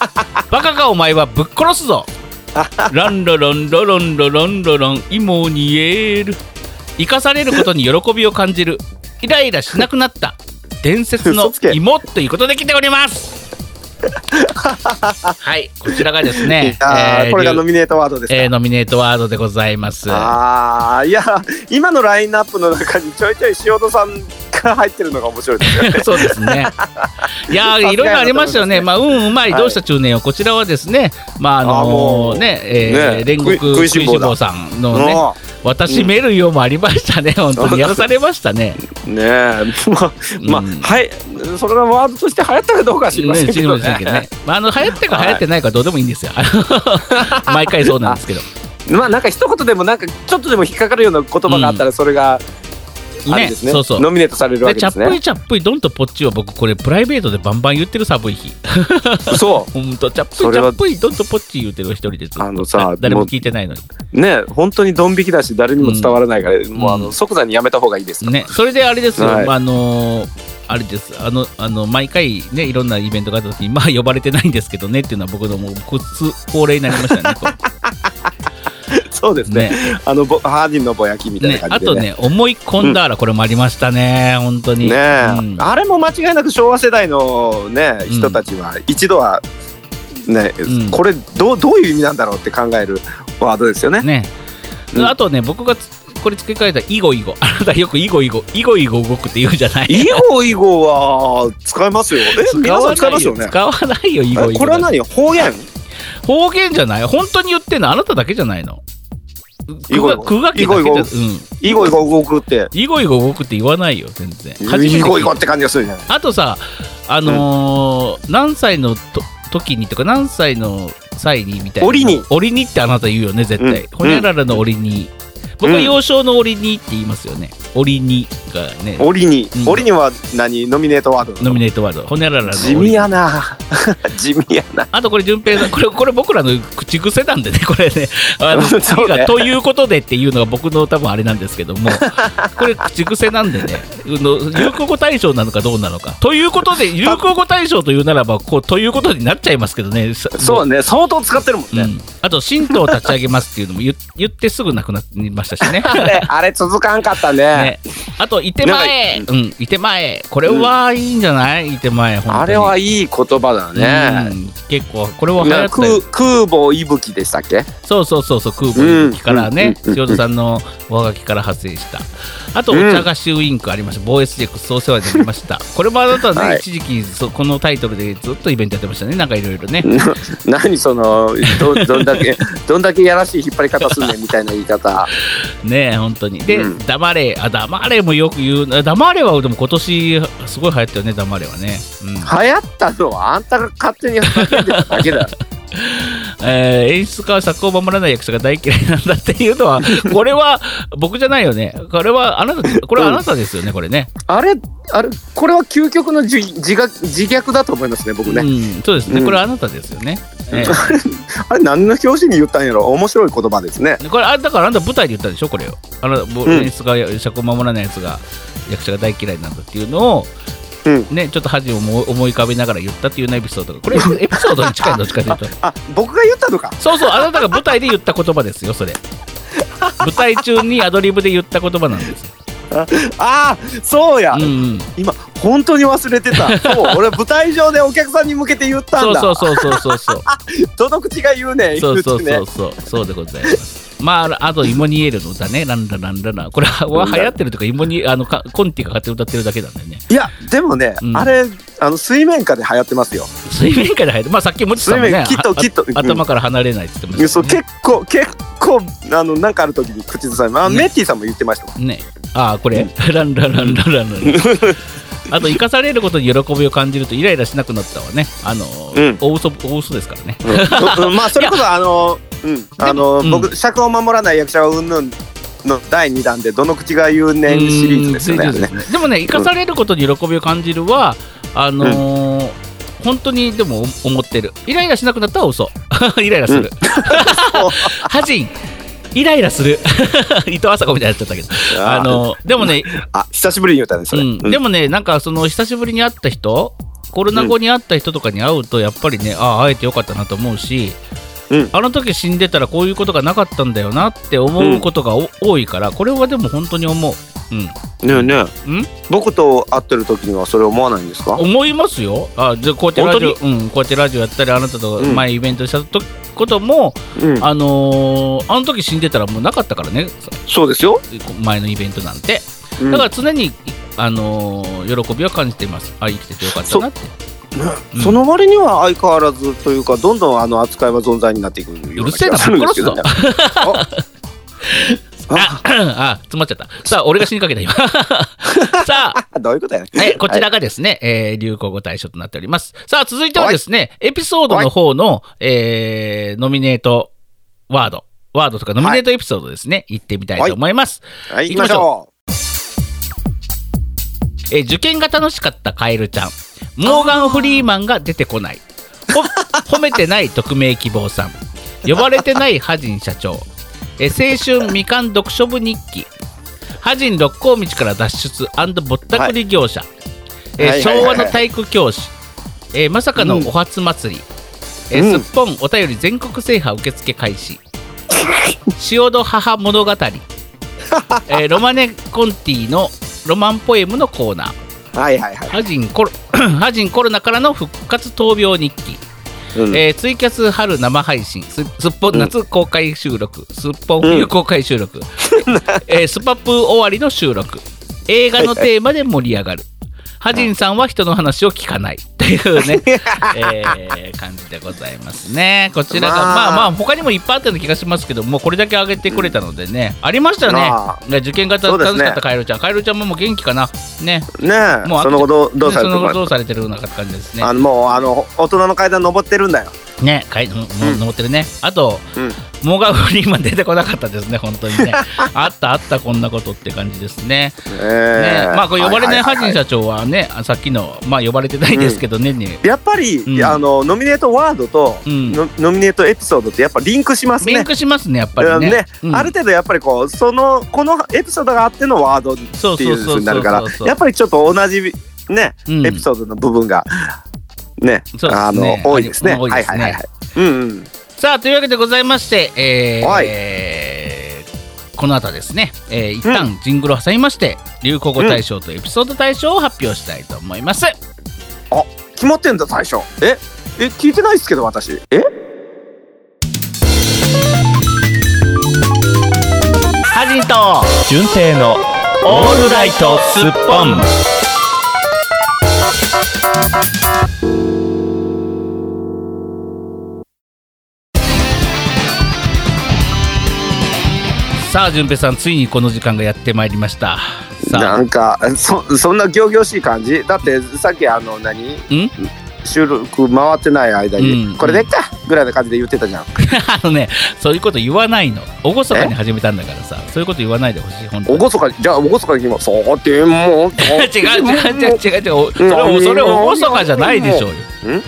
バカかお前はぶっ殺すぞ。ランロロンロロンロロンロロン芋にえる。生かされることに喜びを感じる。イライラしなくなった。伝説の芋ということで来ております はいこちらがですね あ。ああ、これが流ノミネートワードですか。えーノミネートワードでございますああ、いや、今のラインナップの中にちょいちょい塩戸さんが入ってるのが面白いですよね。そうですね。いやーいろいろありましたよね。まあ、うん、うまい、はいどうした中年を、こちらはですね、まあ、あのね、えーね煉獄食いしん坊さんのね、も私メルよもありましたね、本当にやらされましたね。うねえ、まあ、はい、それがワードとして流行ったかどうかは知りまね。。まあ、あの流行ってか流行ってないかどうでもいいんですよ。毎回そうなんですけど。まあ、なんか一言でも、なんかちょっとでも引っかかるような言葉があったら、それが。あれね、ですね。そうそう。ノミネートされるわでチャけですね。ップイチャップイドンとポッチは僕これプライベートでバンバン言ってる寒い日。そ ほんとチャップイチャップイドンとポッチ言ってる一人でずっとあのさだ誰も聞いてないのに。う。ね、本当にドン引きだし、誰にも伝わらないから、もう、あの、うん即座にやめた方がいいです。ね、それであれですよ、はいあのーあれです、あの、あの毎回ね、いろんなイベントがあった時に、まあ呼ばれてないんですけどねっていうのは僕のもう普通恒例になりましたね。こそうですね。れねあの、ぼハーディンのぼやきみたいなね感じでね。あとね、思い込んだらこれもありましたね、本当に。ねえ、うんあれも間違いなく昭和世代のね、うん人たちは一度はね、うんこれどうどういう意味なんだろうって考えるワードですよね。ねうんあとね、僕がつこれ付け替えたイゴイゴ。あなたよくイゴイゴ、イゴイゴ動くって言うじゃない？囲碁囲碁は使いますよ。え、使いますよね。使わないよ、イゴイゴ。えこれは何？方言？方言じゃない？本当に言ってんの？あなただけじゃないの？イゴイゴ空学期だけじゃイゴイゴうん。囲碁囲碁動くって。イゴイゴ動くって言わないよ、全然。囲碁囲碁って感じがするじゃない。あとさ、あのー何歳のと時にとか、何歳の際にみたいな。折に。折にってあなた言うよね、絶対。うんほにゃららの折に。僕は幼少の折にって言いますよね。折にがね、折にうん。折には何？ノミネートワードノミネートワード。ほにゃららの折地味やな。地味やな。あとこれ、順平さん、これ、これ僕らの口癖なんでね、これね。あの、そうねということでっていうのが僕の多分あれなんですけども、これ口癖なんでね、の流行語大賞なのかどうなのか。ということで、流行語大賞というならば、こう、ということになっちゃいますけどね。さそうね、相当使ってるもんね。うん。あと、神道を立ち上げますっていうのも言言ってすぐなくなりましたしね。あれ、あれ続かんかったね。ね、あと、いてまえ、うん、いてまえ、これはいいんじゃない、いてまえ、あれはいい言葉だね。うん。結構、これは流行ねった。よ空空母息吹でしたっけ？そうそうそうそう空母の時からね、塩田さんのおはがきから発生した。あとおうん茶菓子ウインクありました。防衛でそう世話になりました。これもあなたね、はい。一時期そこのタイトルでずっとイベントやってましたね。なんかいろいろね。な何そのどどんだけどんだけやらしい引っ張り方すんねんみたいな言い方。ねえ本当に。で、うん。黙れあ黙れもよく言う。な黙れはでも今年すごい流行ったよね黙れはね、うん。流行ったのはあんたが勝手に叫んでただけだよ えー演出家は作を守らない役者が大嫌いなんだっていうのはこれは 僕じゃないよね。これはあなたこれはあなたですよねこれね。あれあれこれは究極の自自虐自虐だと思いますね僕ね、うん、そうですね、うん。これはあなたですよね。え あれ何の表紙に言ったんやろ。面白い言葉ですね。えこれあだからあなた舞台で言ったでしょこれを。あの演出が尺を守らないやつが役者が大嫌いなんだっていうのを、うん。ねちょっと恥を思い浮かべながら言ったっていうようなエピソードがこれ エピソードに近いどっちかというと。あ僕が言ったのか？そうそうあなたが舞台で言った言葉ですよそれ。舞台中にアドリブで言った言葉なんです。よ。ああそうや、うんうん、今本当に忘れてた。そう俺舞台上でお客さんに向けて言ったんだ。そうそうそうそうそうそう。どの口が言うねんそうそうそうそう。そうでございます。まあ、あと、イモニエールの歌ね、ランラランララン。これはは流行ってるとか、イモニあのかコンティが勝手に歌ってるだけなんだよね。いやでもね、うんあれあの水面下で流行ってますよ水面下で入って、まあ、さっきもちさんもね、きっとあきっとうん頭から離れないって言ってましたよね。結構結構あのなんかある時に口ずさみあ、ねメッティさんも言ってましたもんね。ああ、これ、ランラランララン。あと、生かされることに喜びを感じるとイライラしなくなったわね。あの、うん大嘘、大嘘ですからね。うんうんまあそれこそ あのうん。あの、うん。僕尺を守らない役者はうんぬんの第2弾でどの口が言うねんシリーズですよねですね。でもね、生かされることに喜びを感じるは、あのー本当にでも思ってる。イライラしなくなったら嘘。イライラする。ハジン、イライラする。伊藤麻子みたいになっちゃったけど。あのでもね、あ久しぶりに言ったねそれ、うん、うん。でもね、なんかその久しぶりに会った人、コロナ後に会った人とかに会うと、やっぱりね、ああ、会えてよかったなと思うし、うんあの時死んでたらこういうことがなかったんだよなって思うことがお、多いから、これはでも本当に思う。うん。ねえねんえ僕と会ってる時にはそれ思わないんですか？思いますよ。あでこうやってラジオ、うん、こうやってラジオやったり、あなたとうん前イベントしたとことも、うんあのーあの時死んでたらもうなかったからね、そうですよ、前のイベントなんて。うんだから常に、あのー喜びを感じています。あ、生きててよかったなって。うん。その割には相変わらずというかどんどんあの扱いは存在になっていくような気がするんですけどね。あ あ、詰まっちゃった。さあ、俺が死にかけた今。さあ、あどういうことやね。えこちらがですね、えー流行語大賞となっております。さあ、続いてはですね、エピソードの方の、えーノミネートワード、ワードとかノミネートエピソードですね、行ってみたいと思います。はい。行きましょえー受験が楽しかったカエルちゃん、モーガン・フリーマンが出てこない、ほ 褒めてない匿名希望さん、呼ばれてないハジン社長、えー青春みかん読書部日記、ハジン六甲道から脱出ぼったくり業者、えーはいはいはいはい。昭和の体育教師、えーまさかのお初祭り、えーうん。すっぽんお便り全国制覇受付開始、塩戸母物語、えーロマネ・コンティのロマンポエムのコーナー、うはいはいはい、ハジンコロ ハジンコロナからの復活闘病日記、うん。えーツイキャス春生配信。すすっぽん夏公開収録、すっぽん冬公開収録、えースパプー終わりの収録。映画のテーマで盛り上がる、ハジンさんは人の話を聞かない。というね、えー感じでございますね。こちらが、まあ。まあまあ他にもいっぱいあったような気がしますけどもうこれだけ上げてくれたのでね、ありましたよね。まね受験型楽しかったカエルちゃん、カエルちゃんももう元気かな？ね。ねえ。もうその後どうどうされてねその後どうされてるような感じですね。あのもうあの大人の階段登ってるんだよ。ね、かいもう登ってるね。あと、うんモーガン・フリーマン出てこなかったですね、本当にね。あったあった、こんなことって感じですね。ええね。まあ、これ呼ばれないハジン社長はね、あさっきの、まあ、呼ばれてないですけどね、に。やっぱり、うん。あのノミネートワードと、うん。ノノミネートエピソードってやっぱリンクしますね。リンクしますね、やっぱりね。ね。うん。ある程度やっぱりこうそのこのエピソードがあってのワードっていうふうになるからやっぱりちょっと同じね、うん。エピソードの部分がねあの多いですね。多いですね。はいはいはいはい。うんうん。さあ、というわけでございまして、えーはいえーこの後はですね、えー一旦ジングルを挟みまして、流行語大賞とエピソード大賞を発表したいと思います。決まってんだ最初。ええ聞いてないですけど私。え？ハジンと純正のオールライトスッポンさあ順平さんついにこの時間がやってまいりました。さあ。なんかそそんな仰々しい感じ？だってさっきあの何？ん？収録回ってない間に、うんこれでっか？ぐらいな感じで言ってたじゃん。あのねそういうこと言わないの。厳かに始めたんだからさ。そういうこと言わないでほしい本当に。おごそかにじゃあおごそかに今そうでも違う違う違う違う。違うそれおそれお厳かじゃないでしょうよ。ん？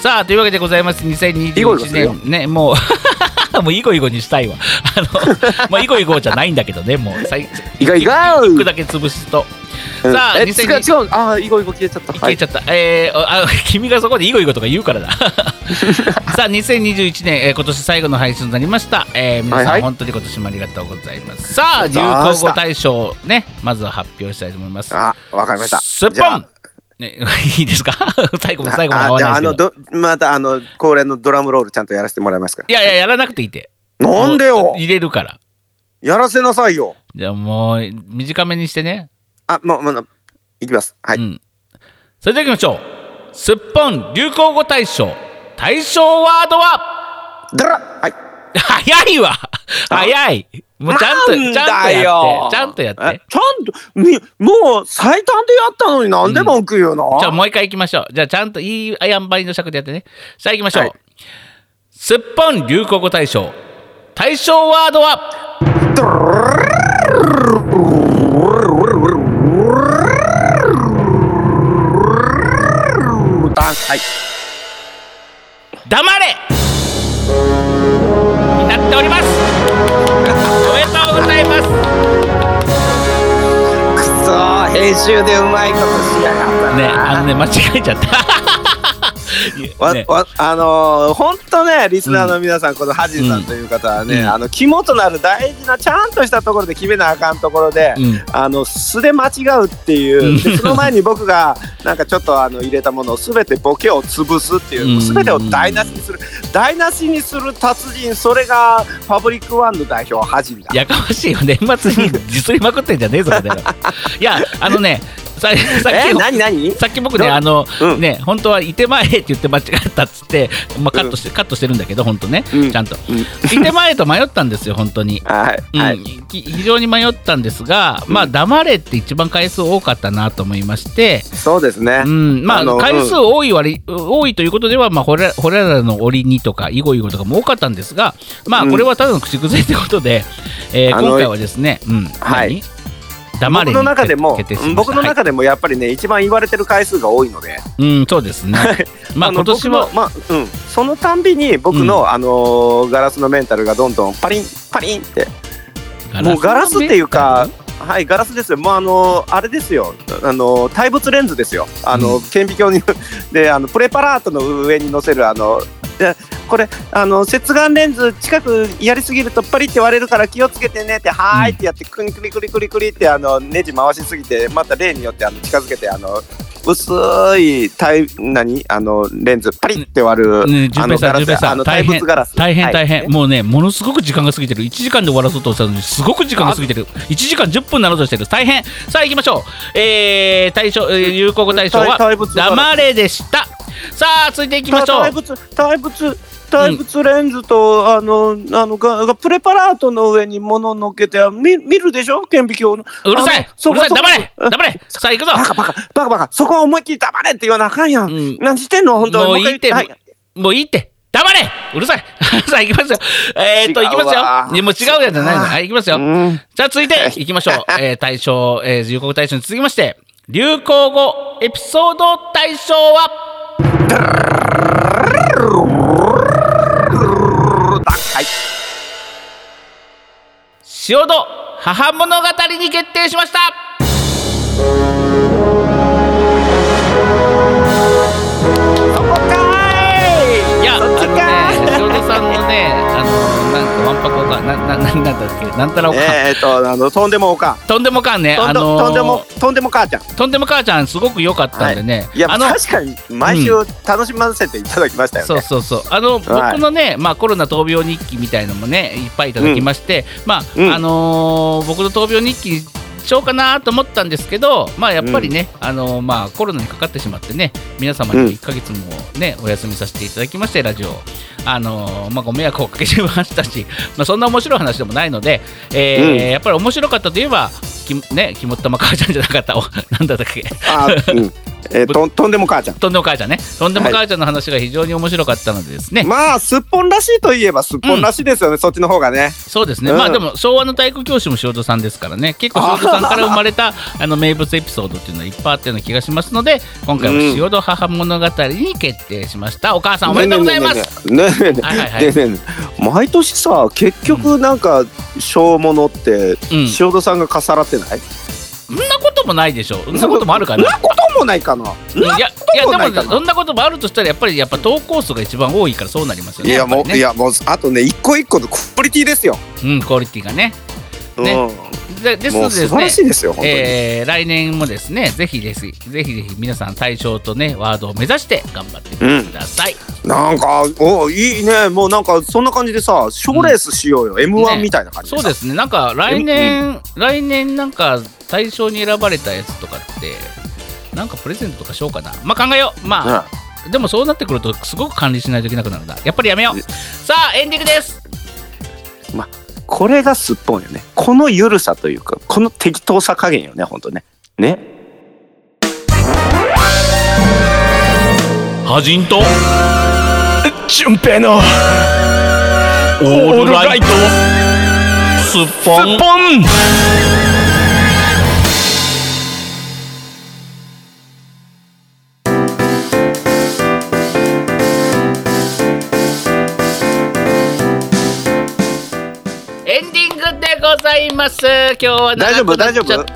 さあというわけでございます。イゴイゴす2021るよ。年。ねもう もうイゴイゴにしたいわ。あの まあイゴイゴじゃないんだけどねもう。さいいがいが一句だけ潰すと。うん。さあえ、違う2020違う。ああ、囲碁囲碁消えちゃった。消えちゃった、えーあ君がそこでイゴイゴとか言うからだ。さあ2021年、えー今年最後の配信となりました、えー皆さん、はい。はい本当に今年もありがとうございます。さあ流行語大賞ねまずは発表したいと思います。あ、わかりました。すっぽんね、いいですか？最後も最後も合あじゃあ、あの、わないですけど。ど、また、あの、恒例のドラムロールちゃんとやらせてもらえますか？いやいややらなくていいって。なんでよ？入れるから。やらせなさいよ。じゃあもう短めにしてね。あ、もう、もう、いきます。はい。うん。それでは行きましょう。すっぽん流行語大賞。対象ワードは？だらはい。早いわ。早いもうちゃんと、ちゃんとだやよって。ちゃんとやっえて。ちゃんと、み、もう最短でやったのになんで文句言うの、じゃあもう一回行きましょう。じゃあちゃんといいあやんばりの尺でやってね。さあ行きましょう。はいすっぽん流行語大賞。対象ワードは？はい。黙れになっておりますございますくそー編集でうまいことしやがったなね、あのね、間違えちゃった。わね。わあのー、本当ねリスナーの皆さん、このハジンさんという方はね、うん。あの肝となる大事なちゃんとしたところで決めなあかんところで、うん。あの素で間違うっていう、その前に僕がなんかちょっとあの入れたものを全てボケを潰すっていう、全てを台無しにする。台無しにする達人それがパブリックワンの代表ハジンだ。やかましいよ、年末に実りまくってんじゃねえぞ、いや、あのね、さ さっえき、何何？さっき僕ね、どあの、うん。ね、本当は、いてまえって言って間違ったっつって、まあ、カットして、カットしてるんだけど、本当ね、うん。ちゃんと。うん。いてまえと迷ったんですよ、本当に。はい、非常に迷ったんですが、まあ、黙れって一番回数多かったなと思いまして、そうですね。うん、まあの回数多い割、多いということでは、まあ、ほれらの折にとか、囲碁囲碁とかも多かったんですが、まあ、うん。これはただの口癖ということで、えー今回はですね、うん、はい。何？黙れ僕の中でも僕の中でもやっぱりね、一番言われてる回数が多いので、はいうん、そうですね。まあ、の今年は僕の、まあうん、そのたんびに僕の、あのーガラスのメンタルがどんどんパリンパリンって。もうガラスっていうか、はい、ガラスですよ。もうあのーあれですよ。あのー対物レンズですよ。あの顕微鏡にであのプレパラートの上に乗せるあのでこれあの接眼レンズ近くやりすぎるとパリって割れるから気をつけてねってはーいってやってクリクリクリクリクリってあのネジ回しすぎてまた例によってあの近づけてあの薄い対何あのレンズパリって割る、ね、順あのガラスあのさん、大変対物ガラス。大変はい大変、もうね、ものすごく時間が過ぎてる、1時間で終わらそうとしたのに、すごく時間が過ぎてる、1時間10分になろうとしてる、大変、さあ行きましょう、えー、対象、えー有効語大賞は、黙れでした。さあ、続いていきましょう。対物対物対物レンズと、あのあのががプレパラートの上に物を乗っけて見見るでしょ？顕微鏡の。うるさい、うるさい、黙れ、黙れ、さあ行くぞ。バカバカ。バカバカ。そこは思いっきり黙れって言わなあかんやん、うん。何してんの？本当もういいって、はい。もういいって。黙れ。うるさい。さあ行きますよ。えー、っと、行きますよ。わ。いやもう違うやつじゃないの。はい、行きますよ。うん。じゃあ続いて行きましょう。えー、大賞、えー、流行語大賞に続きまして、流行語エピソード大賞は、はい塩戸母物語に決定しました。そこかーい。いや、そっちかね、塩戸さんのね、わんぱくわか。ん、な、な、ななんだっけ、なんたらおか。ん。えー、っとあのとんでもおかん。とんでもかんね、あのとんでもとんでも母ちゃん。とんでも母ちゃん、すごく良かったんでね。い。やあの、確かに毎週楽しませていただきましたよね、そうそうそう。あの、僕のね、まあ、コロナ闘病日記みたいのもねいっぱいいただきまして、まあ、うん。あのー僕の闘病日記しようかなと思ったんですけど、まあ、やっぱりね、あのーまあ、コロナにかかってしまってね皆様にうん。1ヶ月もね、お休みさせていただきましてラジオあのーまあ、ご迷惑をおかけしましたし、まあ、そんな面白い話でもないので、えーうん。やっぱり面白かったといえばきね肝っ玉母ちゃんじゃなかった。お なんだったっけ。あーうんえーとんとんでも母ちゃん。とんでも母ちゃんね。とんでも母ちゃんの話が非常に面白かったのでですね、まあすっぽんらしいといえばすっぽんらしいですよね、そっちの方がね。そうですね、うん。まあでも昭和の体育教師も塩戸さんですからね。結構塩戸さんから生まれたあの名物エピソードっていうのはいっぱいあったような気がしますので今回は塩戸母物語に決定しました、お母さんおめでとうございます、ねえねえはいはい毎年さ結局なんか小物ってうん。塩戸さんがかさらってない、そんなこともないでしょ。そんなこともあるかな。そんなこともないかな。いやいやでもそんなこともあるとしたらやっぱりやっぱ投稿数が一番多いからそうなりますよねいやもう、ね。いやもうあとね一個一個のクオリティですよ。うんクオリティがね。ね。うん。でですものでですね。う素晴らしいですよ本当に。えー来年もですねぜひですぜひぜひ皆さん対象とねワードを目指して頑張ってください、なんかおいいね。もうなんかそんな感じでさ賞レースしようよ、M1 ね。みたいな感じでさ。そうですね。なんか来年、来年なんか対象に選ばれたやつとかってなんかプレゼントとかしようかな。まあ考えよう。まあ、でもそうなってくるとすごく管理しないといけなくなるんだやっぱりやめよう。さあエンディングですこれがすっぽんよね。このゆるさというかこの適当さ加減よね本当ね。ね。ハジンと？純平のオールライト。スッポンます。今日は長くなっちゃった、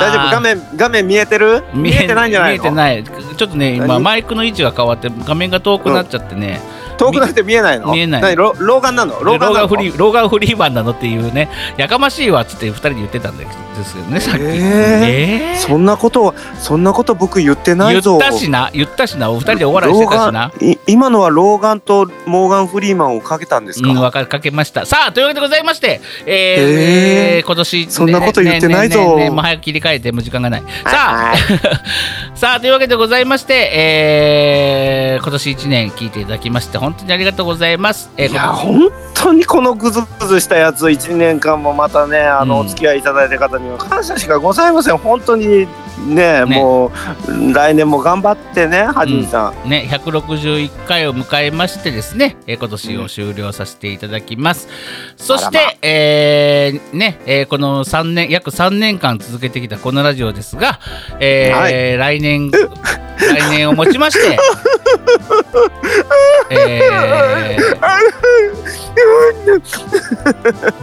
大丈夫？画面画面見えてる？見えてない。んじゃないの？見えてない。ちょっとね今何？マイクの位置が変わって画面が遠くなっちゃってね、遠くなって見えないの？見えない。何？老老眼なの？老眼フリー老眼フリーマンなのっていうね。やかましいわっつって二人で言ってたんですよねさっき、えー。え。ーそんなことはそんなこと僕言ってないぞ。言ったしな言ったしなお二人でお笑いしてたしな。今のは老眼とモーガン・フリーマンをかけたんですか、うん、わかかけました。さあ、というわけでございまして、えーえー。えー今年、そんなこと言ってないぞ。ねねねねねもう早く切り替えて、もう時間がない。さあ、さあ、というわけでございまして、えー今年1年聞いていただきまして、本当にありがとうございます。えーいやこ本当にこのグズグズしたやつ1年間もまたねあの、うん。お付き合いいただいた方には感謝しかございません。本当にねね。もう来年も頑張ってねはじめさん、ね、161回を迎えましてですね、えー今年を終了させていただきます。そして、ま。えーね、えーこの3年、約3年間続けてきたこのラジオですが、えー来年、来年をもちまして、えー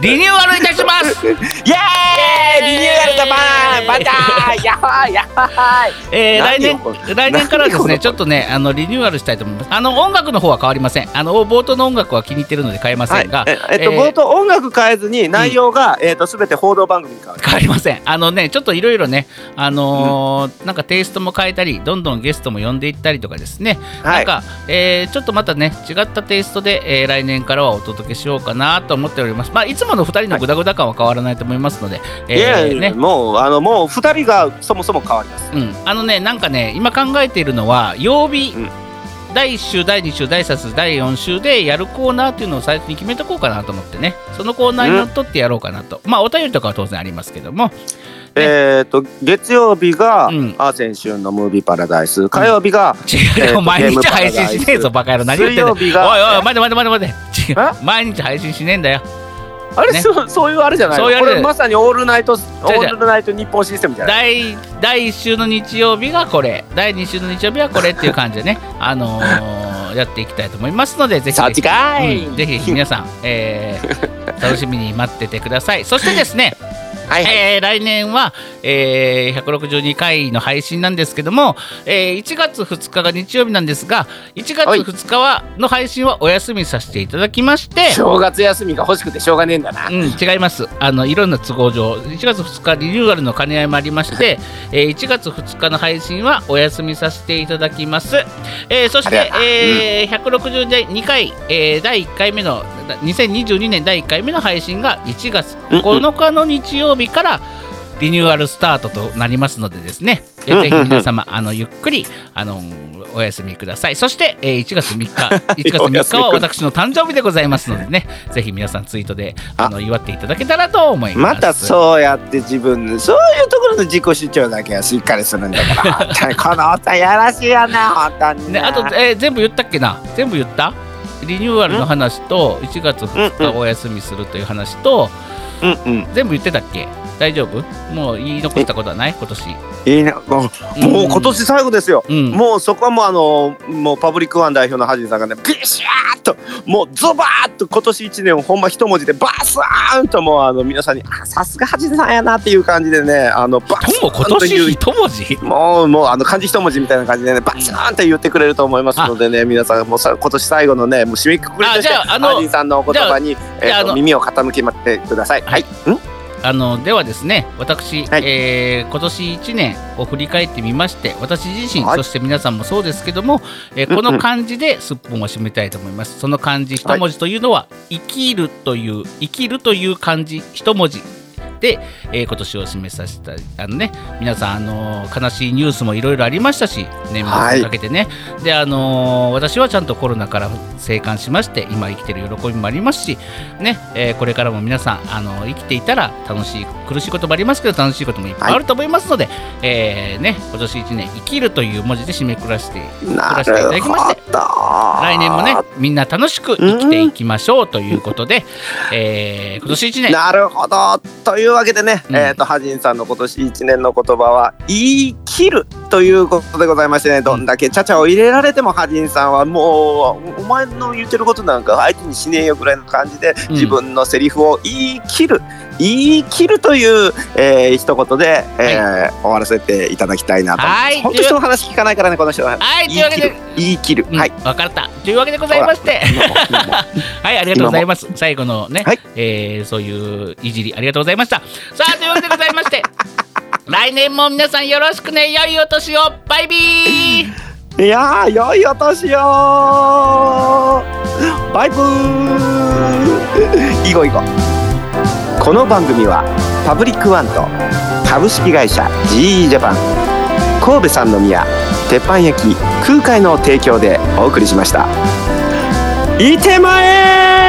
リニューアルいたします。イエーイリニューアルだバーンバターやっはーやっはーいえー来年来年からはですね、ちょっとね、あのリニューアルしたいと思います。あの音楽の方は変わりません。あの冒頭の音楽は気に入ってるので変えませんが、はい、ええっと、えー冒頭音楽変えずに内容が、えっと全て報道番組に変わる変わりません。あのね、ちょっといろいろね、あのーなんかテイストも変えたり、どんどんゲストも呼んでいったりとかですね、はいなんか、えーちょっとまたね、違ったテイストで、えー来年からはお届けしようかなと思っております。まあ、いつもの2人のグダグダ感は変わらないと思いますので、えいやーいやね、もうあのもう二人がそもそも変わります。うん、あのね、なんかね、今考えているのは、曜日、うん。第1週、第2週、第3週、第4週でやるコーナーっていうのを最初に決めとこうかなと思ってね、そのコーナーにのっとってやろうかなと。まあ、お便りとかは当然ありますけども、えっ、と月曜日が、うん。アーセンシュンのムービーパラダイス。火曜日が、違うよ、えーと毎日配信しねえぞ、バカ野郎。何言ってんだよ。水曜日がおいおい、待て待て待て。待て。毎日配信しねえんだよ。あれ、ね。そうそういうあれじゃないの？そういうあれ。これまさにオールナイトオールナイト日本システムじゃない？第第1週の日曜日がこれ、第2週の日曜日はこれっていう感じでね、あのーやっていきたいと思いますので、ぜひうんぜひ皆さん、えー 楽しみに待っててください。そしてですね、はいはい。えー来年は、えー162回の配信なんですけども、えー1月2日が日曜日なんですが1月はい。2日はの配信はお休みさせていただきまして、正月休みが欲しくてしょうがねえんだな、うん、違います。あのいろんな都合上1月2日リニューアルの兼ね合いもありまして、えー1月2日の配信はお休みさせていただきます、えーそしてえー162回、えー第1回目の2022年第1回目の配信が1月9日の日曜日からリニューアルスタートとなりますのでですね、えーぜひ皆様あのゆっくりあのお休みください。そして、えー1月3日1月3日は私の誕生日でございますのでね。ぜひ皆さんツイートであ。の祝っていただけたらと思います。またそうやって自分そういうところの自己主張だけはしっかりするんだから。このおっさんやらしいよね本当にね、あと、えー全部言ったっけな？全部言った？リニューアルの話と1月2日お休みするという話とうんうん全部言ってたっけ？大丈夫？もう言い残したことはない？今年。いいねもうもう今年最後ですよ、うん。もうそこはもうあのもうパブリックワン代表のハジンさんがねビシャーっともうズバーッと今年1年をほんま一文字でバスーンともうあの皆さんにあさすがハジンさんやなっていう感じでねあのバスーンと言う年一文字？もうもうあの漢字一文字みたいな感じでねバチーンと言ってくれると思いますのでね皆さんもうさ今年最後のねもう締めくくりとしてハジンさんのお言葉にえ耳を傾けてください。はい。ん？あのではですね私、はい。えー今年1年を振り返ってみまして私自身、はい。そして皆さんもそうですけども、えーこの漢字ですっぽんを締めたいと思います。その漢字一文字というのは、生きるという生きるという漢字一文字。で、えー今年を締めさせたいあのね皆さんあのー悲しいニュースもいろいろありましたし年末にかけてね、であのー私はちゃんとコロナから生還しまして今生きてる喜びもありますしね、えーこれからも皆さんあの生きていたら楽しい苦しいこともありますけど楽しいこともいっぱいあると思いますので、えーね今年1年生きるという文字で締めくらしてくならせていただきまして。来年もねみんな楽しく生きていきましょうということで、えー今年1年なるほど。というわけでね、うん。えっ、と、ハジンさんの今年一年の言葉は、言い切るということでございましてね、どんだけちゃちゃを入れられても、ハジンさんはもう、お前の言ってることなんか相手にしねえよぐらいの感じで、うん。自分のセリフを言い切る、言い切るという、えー、一言で、えー終わらせていただきたいなと。はい。本当人の話聞かないからね、この人は。はい。というわけで言い切る。はい。分かった。というわけでございまして。はい、ありがとうございます。最後のね、はい。えーそういういじりありがとうございました。さあ、というわけでございまして、来年も皆さんよろしくね、良いお年を、バイビー。いやー、良いお年を。バイブー。いこいここの番組はパブリックワンと株式会社 GE ジャパン神戸三宮鉄板焼き空海の提供でお送りしました。いてまえ